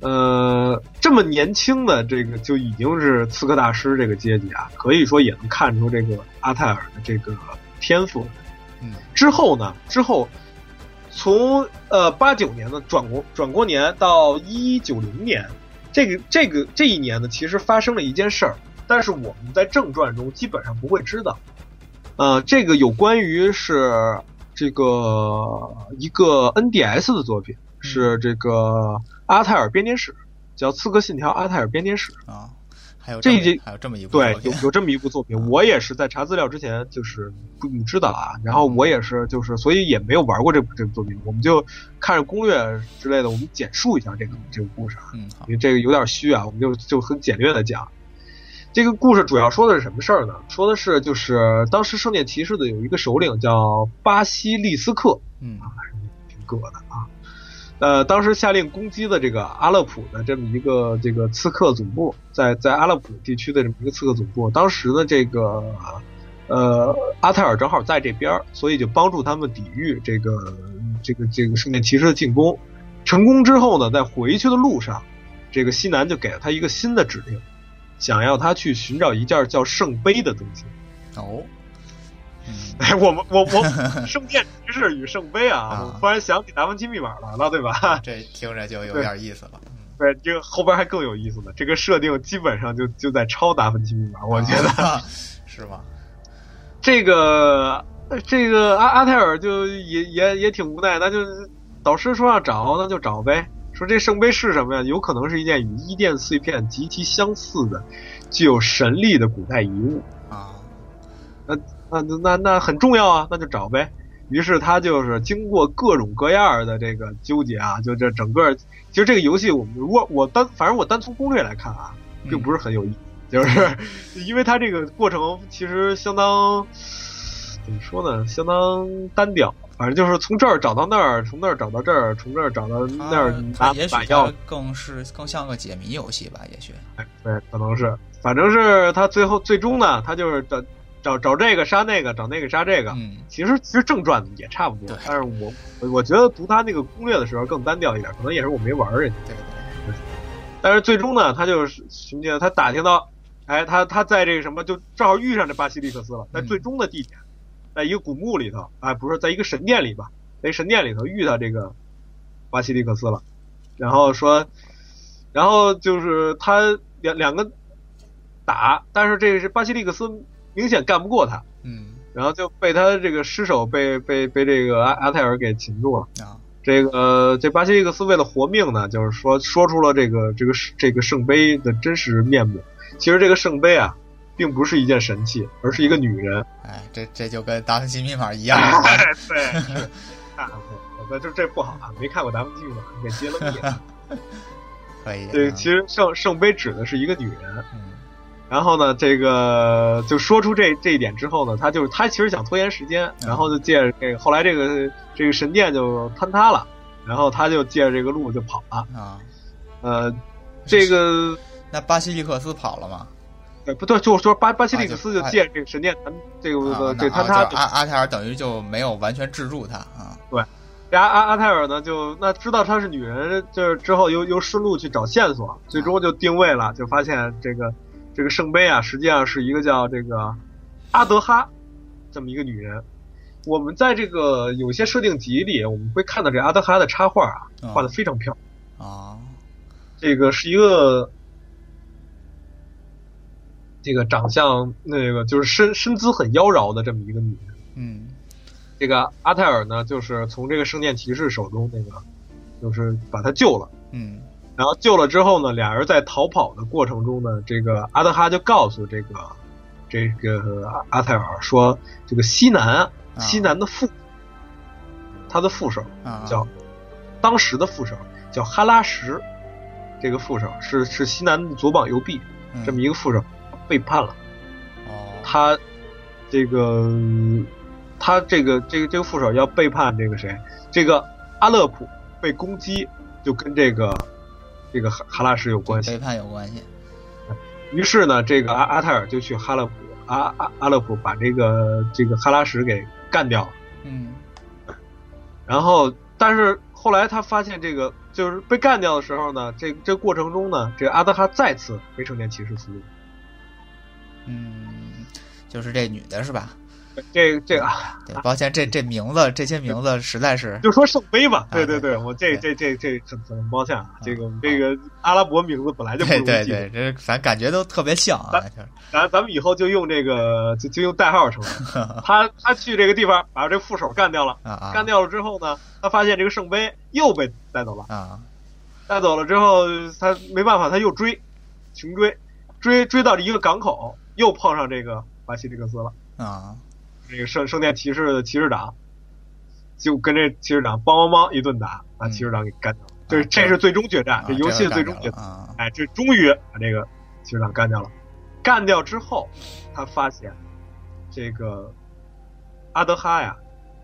呃，这么年轻的这个就已经是刺客大师这个阶级啊，可以说也能看出这个阿泰尔的这个天赋。嗯之后呢，之后从呃八九年的转过转过年到一九零年，这个这个这一年呢，其实发生了一件事儿，但是我们在正传中基本上不会知道。呃，这个有关于是这个一个 NDS 的作品，是这个阿泰尔编年史，叫《刺客信条：阿泰尔编年史》。啊，还有这一集还有这么一部对有有这么一部作品，我也是在查资料之前就是不不知道啊，然后我也是就是所以也没有玩过这部这部作品，我们就看着攻略之类的，我们简述一下这个这个故事啊，嗯因为这个有点虚啊，我们就就很简略的讲。这个故事主要说的是什么事儿呢？说的是就是当时圣殿骑士的有一个首领叫巴西利斯克，嗯挺葛的啊。呃，当时下令攻击的这个阿勒普的这么一个这个刺客总部，在在阿勒普地区的这么一个刺客总部，当时的这个呃阿泰尔正好在这边，所以就帮助他们抵御这个这个这个圣殿骑士的进攻。成功之后呢，在回去的路上，这个西南就给了他一个新的指令，想要他去寻找一件叫圣杯的东西。哦，哎，我们我我 圣殿骑士与圣杯啊，啊我突然想起达芬奇密码来了，对吧？这听着就有点意思了。嗯对，这个后边还更有意思呢。这个设定基本上就就在抄达芬奇密码，我觉得得 是吗？这个这个阿阿泰尔就也也也挺无奈，那就导师说要找，那就找呗。说这圣杯是什么呀？有可能是一件与伊甸碎片极其相似的、具有神力的古代遗物。啊，那那那那很重要啊，那就找呗。于是他就是经过各种各样的这个纠结啊，就这整个，其实这个游戏我们如果我单反正我单从攻略来看啊，并不是很有意思，就是 因为它这个过程其实相当怎么说呢，相当单调。反正就是从这儿找到那儿，从那儿找到这儿，从这儿找到那儿也许把药更是更像个解谜游戏吧，也许。哎，对，可能是，反正是他最后最终呢，他就是找找找这个杀那个，找那个杀这个。嗯其实其实正传也差不多，但是我我我觉得读他那个攻略的时候更单调一点，可能也是我没玩儿人家。对对但是最终呢，他就是寻见他打听到，哎，他他在这个什么，就正好遇上这巴西利克斯了，在嗯最终的地点，在一个古墓里头，哎，不是在一个神殿里吧，在神殿里头遇到这个巴西利克斯了，然后说，然后就是他两两个打，但是这个是巴西利克斯明显干不过他，嗯然后就被他这个失手被被被这个阿阿泰尔给擒住了。啊这个呃这巴西利克斯为了活命呢，就是说说出了这个这个这个圣杯的真实面目。其实这个圣杯啊，并不是一件神器，而是一个女人。哎，这这就跟达芬奇密码一样。对，是啊，对，这这不好啊，没看过《达芬奇密码》，给揭了密。可以。对，嗯其实圣圣杯指的是一个女人。嗯然后呢，这个就说出这这一点之后呢，他就是他其实想拖延时间，然后就借着这个后来这个这个神殿就坍塌了，然后他就借着这个路就跑了。啊，呃，这个那巴西利克斯跑了吗？对不对？就是说巴巴西利克啊斯就就借着这个神殿坍这个啊，这那坍塌阿阿泰尔等于就没有完全制住他啊。这阿阿阿泰尔呢，就那知道她是女人，就是之后又又顺路去找线索，最终就定位了，就发现这个这个圣杯啊，实际上是一个叫这个阿德哈这么一个女人。我们在这个有些设定集里，我们会看到这阿德哈的插画啊，嗯画的非常漂亮。啊这个是一个这个长相那个就是身身姿很妖娆的这么一个女人。嗯这个阿泰尔呢，就是从这个圣殿骑士手中那个，就是把她救了。嗯然后救了之后呢，俩人在逃跑的过程中呢，这个阿德哈就告诉这个这个阿阿泰尔说，这个西南西南的副，他的副手啊叫当时的副手叫哈拉什，这个副手是是西南的左膀右臂，嗯这么一个副手背叛了。哦他这个他这个这个这个副手要背叛这个谁？这个阿勒普被攻击，就跟这个这个哈哈拉什有关系。背叛有关系。于是呢，这个阿阿泰尔就去哈勒普阿阿阿勒普把这个这个哈拉什给干掉了。嗯然后，但是后来他发现这个就是被干掉的时候呢，这这过程中呢，这个阿德哈再次未成年骑士俘虏。嗯，就是这女的是吧？这这个抱歉，这这名字这些名字实在是就说圣杯吧，啊对对对对，我这这这这很很抱歉啊，这个我们这个阿拉伯名字本来就不对对对，这咱感觉都特别像啊，就是咱咱们以后就用这个就就用代号称呼。他他去这个地方把这副手干掉了，干掉了之后呢，他发现这个圣杯又被带走了，啊带走了之后他没办法，他又追，穷追，追追到一个港口，又碰上这个巴西利克斯了。啊这个圣圣殿骑士的骑士长，就跟这骑士长梆梆梆一顿打，把嗯骑士长给干掉了。这是啊这是最终决战，啊这游戏的最终决哎，这终于把这个骑士长干掉了。干掉之后，他发现这个阿德哈呀，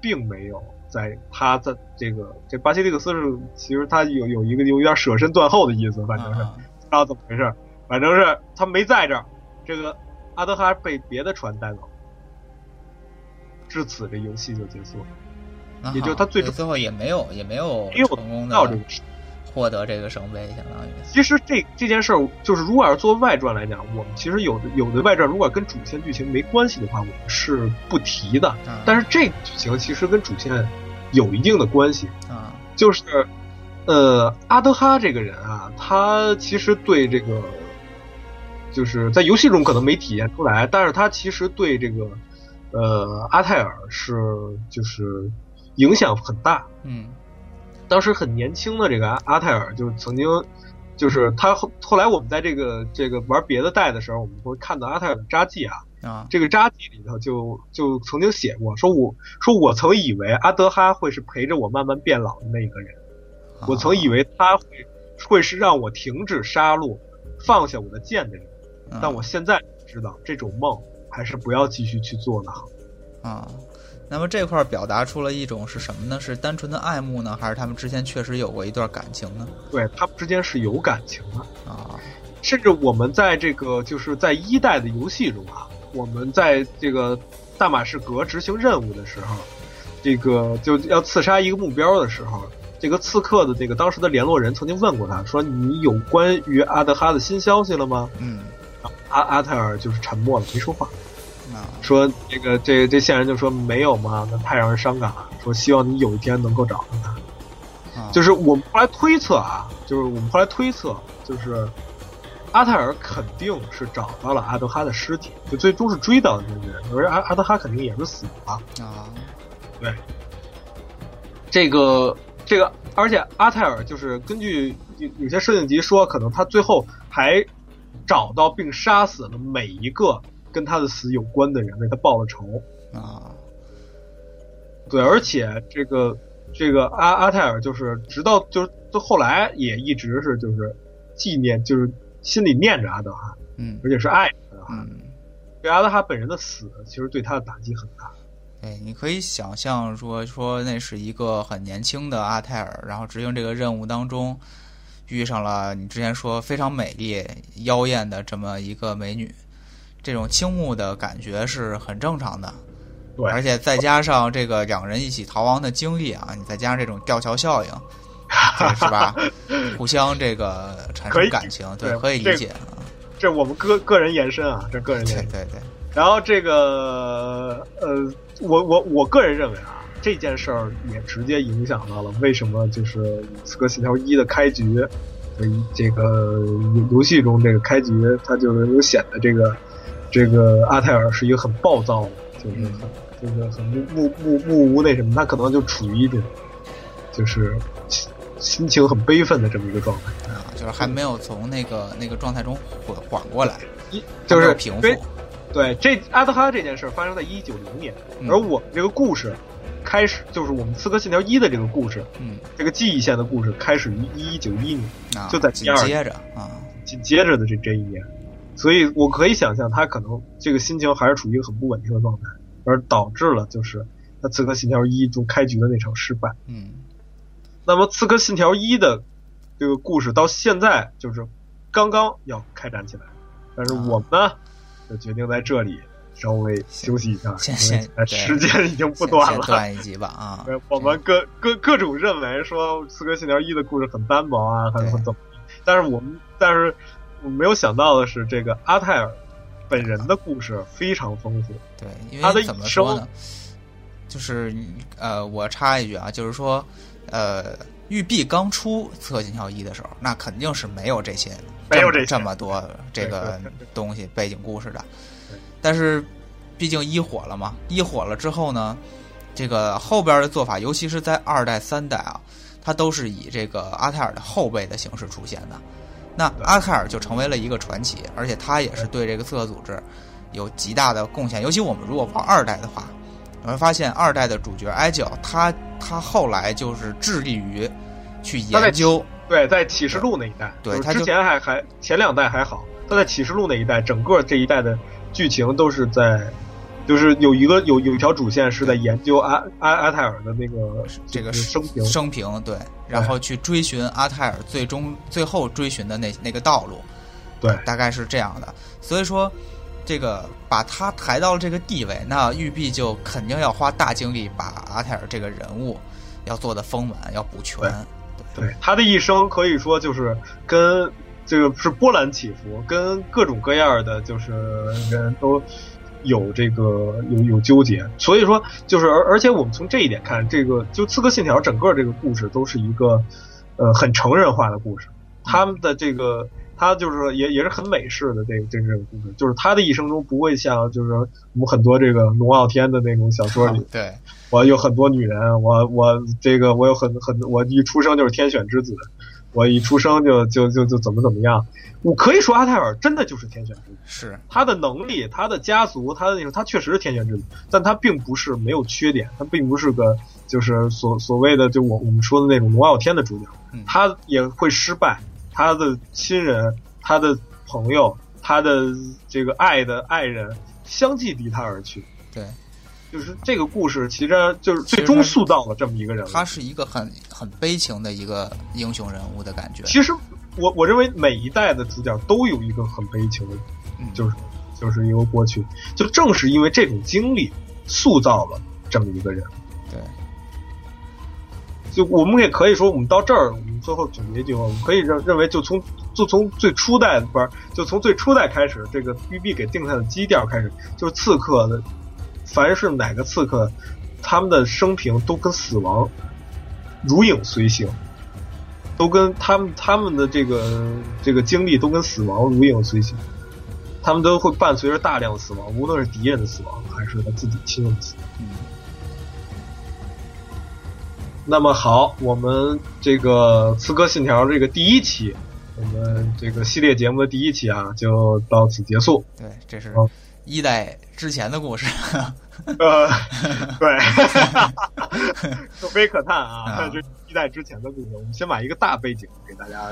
并没有在他在这个这巴西利克斯是其实他有有一个有点舍身断后的意思，反正是啊不知道怎么回事，反正是他没在这儿，这个阿德哈被别的船带走，至此这游戏就结束了。那也就是他最终最后也没有也没有获得这个圣杯，相当于其实这这件事儿，就是如果要是做外传来讲，我们其实有的有的外传如果跟主线剧情没关系的话，我们是不提的。啊但是这个剧情其实跟主线有一定的关系，啊就是呃，阿德哈这个人啊，他其实对这个就是在游戏中可能没体现出来，但是他其实对这个呃阿泰尔是就是影响很大。嗯。当时很年轻的这个阿阿泰尔，就曾经，就是他后后来我们在这个这个玩别的代的时候，我们会看到阿泰尔的札记啊，啊。这个札记里头就就曾经写过，说我说我曾以为阿德哈会是陪着我慢慢变老的那个人，啊。我曾以为他会会是让我停止杀戮、放下我的剑的人，嗯。但我现在知道这种梦还是不要继续去做的好。啊。那么这块儿表达出了一种是什么呢？是单纯的爱慕呢，还是他们之前确实有过一段感情呢？对他们之间是有感情的。啊甚至我们在这个就是在一代的游戏中啊，我们在这个大马士革执行任务的时候，这个就要刺杀一个目标的时候，这个刺客的这个当时的联络人曾经问过他说：“你有关于阿德哈的新消息了吗嗯？”阿阿泰尔就是沉默了，没说话。啊说这个这这线人就说没有嘛？那太让人伤感了。说希望你有一天能够找到他。啊就是我们后来推测啊，就是我们后来推测，就是阿泰尔肯定是找到了阿德哈的尸体，就最终是追到的那个人，而阿阿德哈肯定也是死了。啊对这个这个，而且阿泰尔就是根据有有些设定集说，可能他最后还找到并杀死了每一个跟他的死有关的人，为他报了仇。啊对，而且这个这个阿阿泰尔就是直到就是到后来也一直是就是纪念，就是心里念着阿德哈，嗯而且是爱着阿德哈。嗯。对阿德哈本人的死，其实对他的打击很大。对，你可以想象说说那是一个很年轻的阿泰尔，然后执行这个任务当中，遇上了你之前说非常美丽妖艳的这么一个美女，这种倾慕的感觉是很正常的。对而且再加上这个两人一起逃亡的经历啊，你再加上这种吊桥效应，这是吧？互相这个产生感情，对，对可以理解啊。这我们个个人延伸啊，这个人延伸。对对对，然后这个呃，我我我个人认为啊，这件事儿也直接影响到了为什么就是《刺客信条一》的开局，这个游戏中这个开局，它就是有显得这个这个阿泰尔是一个很暴躁，就是很就是很木木木木无那什么，他可能就处于一种就是心心情很悲愤的这么一个状态，啊，就是还没有从那个那个状态中缓缓过来，一就是平复。对，这阿德哈这件事发生在一九零年，而我们这个故事开始就是我们《刺客信条一》的这个故事，嗯。这个记忆线的故事开始于一一九一年，啊，就在第二紧接着啊，紧接着的这这一年，所以我可以想象他可能这个心情还是处于一个很不稳定的状态，而导致了就是他《刺客信条一》中开局的那场失败。嗯。那么《刺客信条一》的这个故事到现在就是刚刚要开展起来，但是我们呢就决定在这里稍微休息一下，时间已经不短了。断一集吧啊，我们各各各种认为说《刺客信条一》的故事很单薄啊，很对很怎么，但是我们但是我没有想到的是，这个阿泰尔本人的故事非常丰富。对，因他的一为怎么说生呢？就是呃，我插一句啊，就是说，呃，育碧刚出《刺客信条一》的时候，那肯定是没有这些，没有这这么多这个东西背景故事的对。但是，毕竟一火了嘛，一火了之后呢，这个后边的做法，尤其是在二代、三代啊，它都是以这个阿泰尔的后辈的形式出现的。那阿泰尔就成为了一个传奇，而且他也是对这个刺客组织有极大的贡献。尤其我们如果玩二代的话，你会发现二代的主角埃吉奥，他他后来就是致力于去研究，对，在启示录那一代，对他之前还还前两代还好，他在启示录那一代，整个这一代的剧情都是在，就是有一个有有一条主线是在研究阿阿阿泰尔的那个这个生平。生平，对，然后去追寻阿泰尔最终最后追寻的那那个道路，对，大概是这样的。所以说，这个把他抬到了这个地位，那玉璧就肯定要花大精力把阿泰尔这个人物要做的丰满，要补全。对。他的一生可以说就是跟这个是波澜起伏，跟各种各样的就是人都有这个有有纠结。所以说，就是而而且我们从这一点看，这个就《刺客信条》整个这个故事都是一个呃很成人化的故事。他们的这个他就是也也是很美式的这个这个故事，就是他的一生中不会像就是我们很多这个龙傲天的那种小说里，对。我有很多女人，我我这个我有很很我一出生就是天选之子，我一出生就就就就怎么怎么样，我可以说阿泰尔真的就是天选之子，是。他的能力，他的家族，他的那种，他确实是天选之子，但他并不是没有缺点，他并不是个就是所所谓的就我我们说的那种龙傲天的主角，他也会失败，他的亲人，他的朋友，他的这个爱的爱人相继离他而去，对。就是这个故事，其实就是最终塑造了这么一个人。他是一个很很悲情的一个英雄人物的感觉。其实我我认为每一代的主角都有一个很悲情的，就是就是一个过去。就正是因为这种经历，塑造了这么一个人。对。就我们也可以说，我们到这儿，我们最后总结一句话，我们可以认认为，就从就从最初代不是，就从最初代开始，这个玉璧给定下的基调开始，就是刺客的。凡是哪个刺客，他们的生平都跟死亡如影随形，都跟他们他们的这个这个经历都跟死亡如影随形，他们都会伴随着大量的死亡，无论是敌人的死亡，还是他自己亲人的死亡。那么好，我们这个《刺客信条》这个第一期，我们这个系列节目的第一期啊，就到此结束。对，这是一代之前的故事。呃，对，可悲可叹啊！这一代之前的故事，我们先把一个大背景给大家。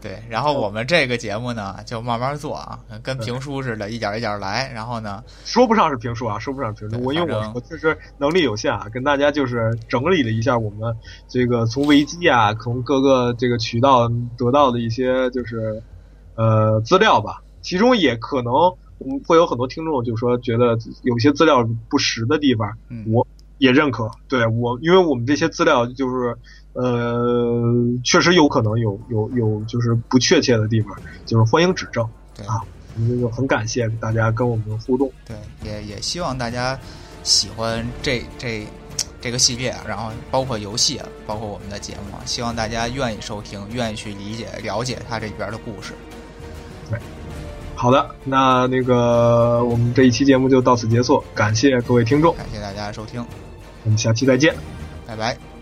对，然后我们这个节目呢，就慢慢做啊，跟评书似的，一点一点来。然后呢，说不上是评书啊，说不上评书。我因为我我确实能力有限啊，跟大家就是整理了一下我们这个从维基啊，从各个这个渠道得到的一些就是呃资料吧，其中也可能。会有很多听众就说觉得有些资料不实的地方，我也认可。对我，因为我们这些资料就是呃，确实有可能有有有就是不确切的地方，就是欢迎指正。对啊，我们就很感谢大家跟我们互动。对，也也希望大家喜欢这这这个系列，然后包括游戏，包括我们的节目，希望大家愿意收听，愿意去理解了解它这里边的故事。对。好的，那那个我们这一期节目就到此结束，感谢各位听众，感谢大家收听，我们下期再见，拜拜。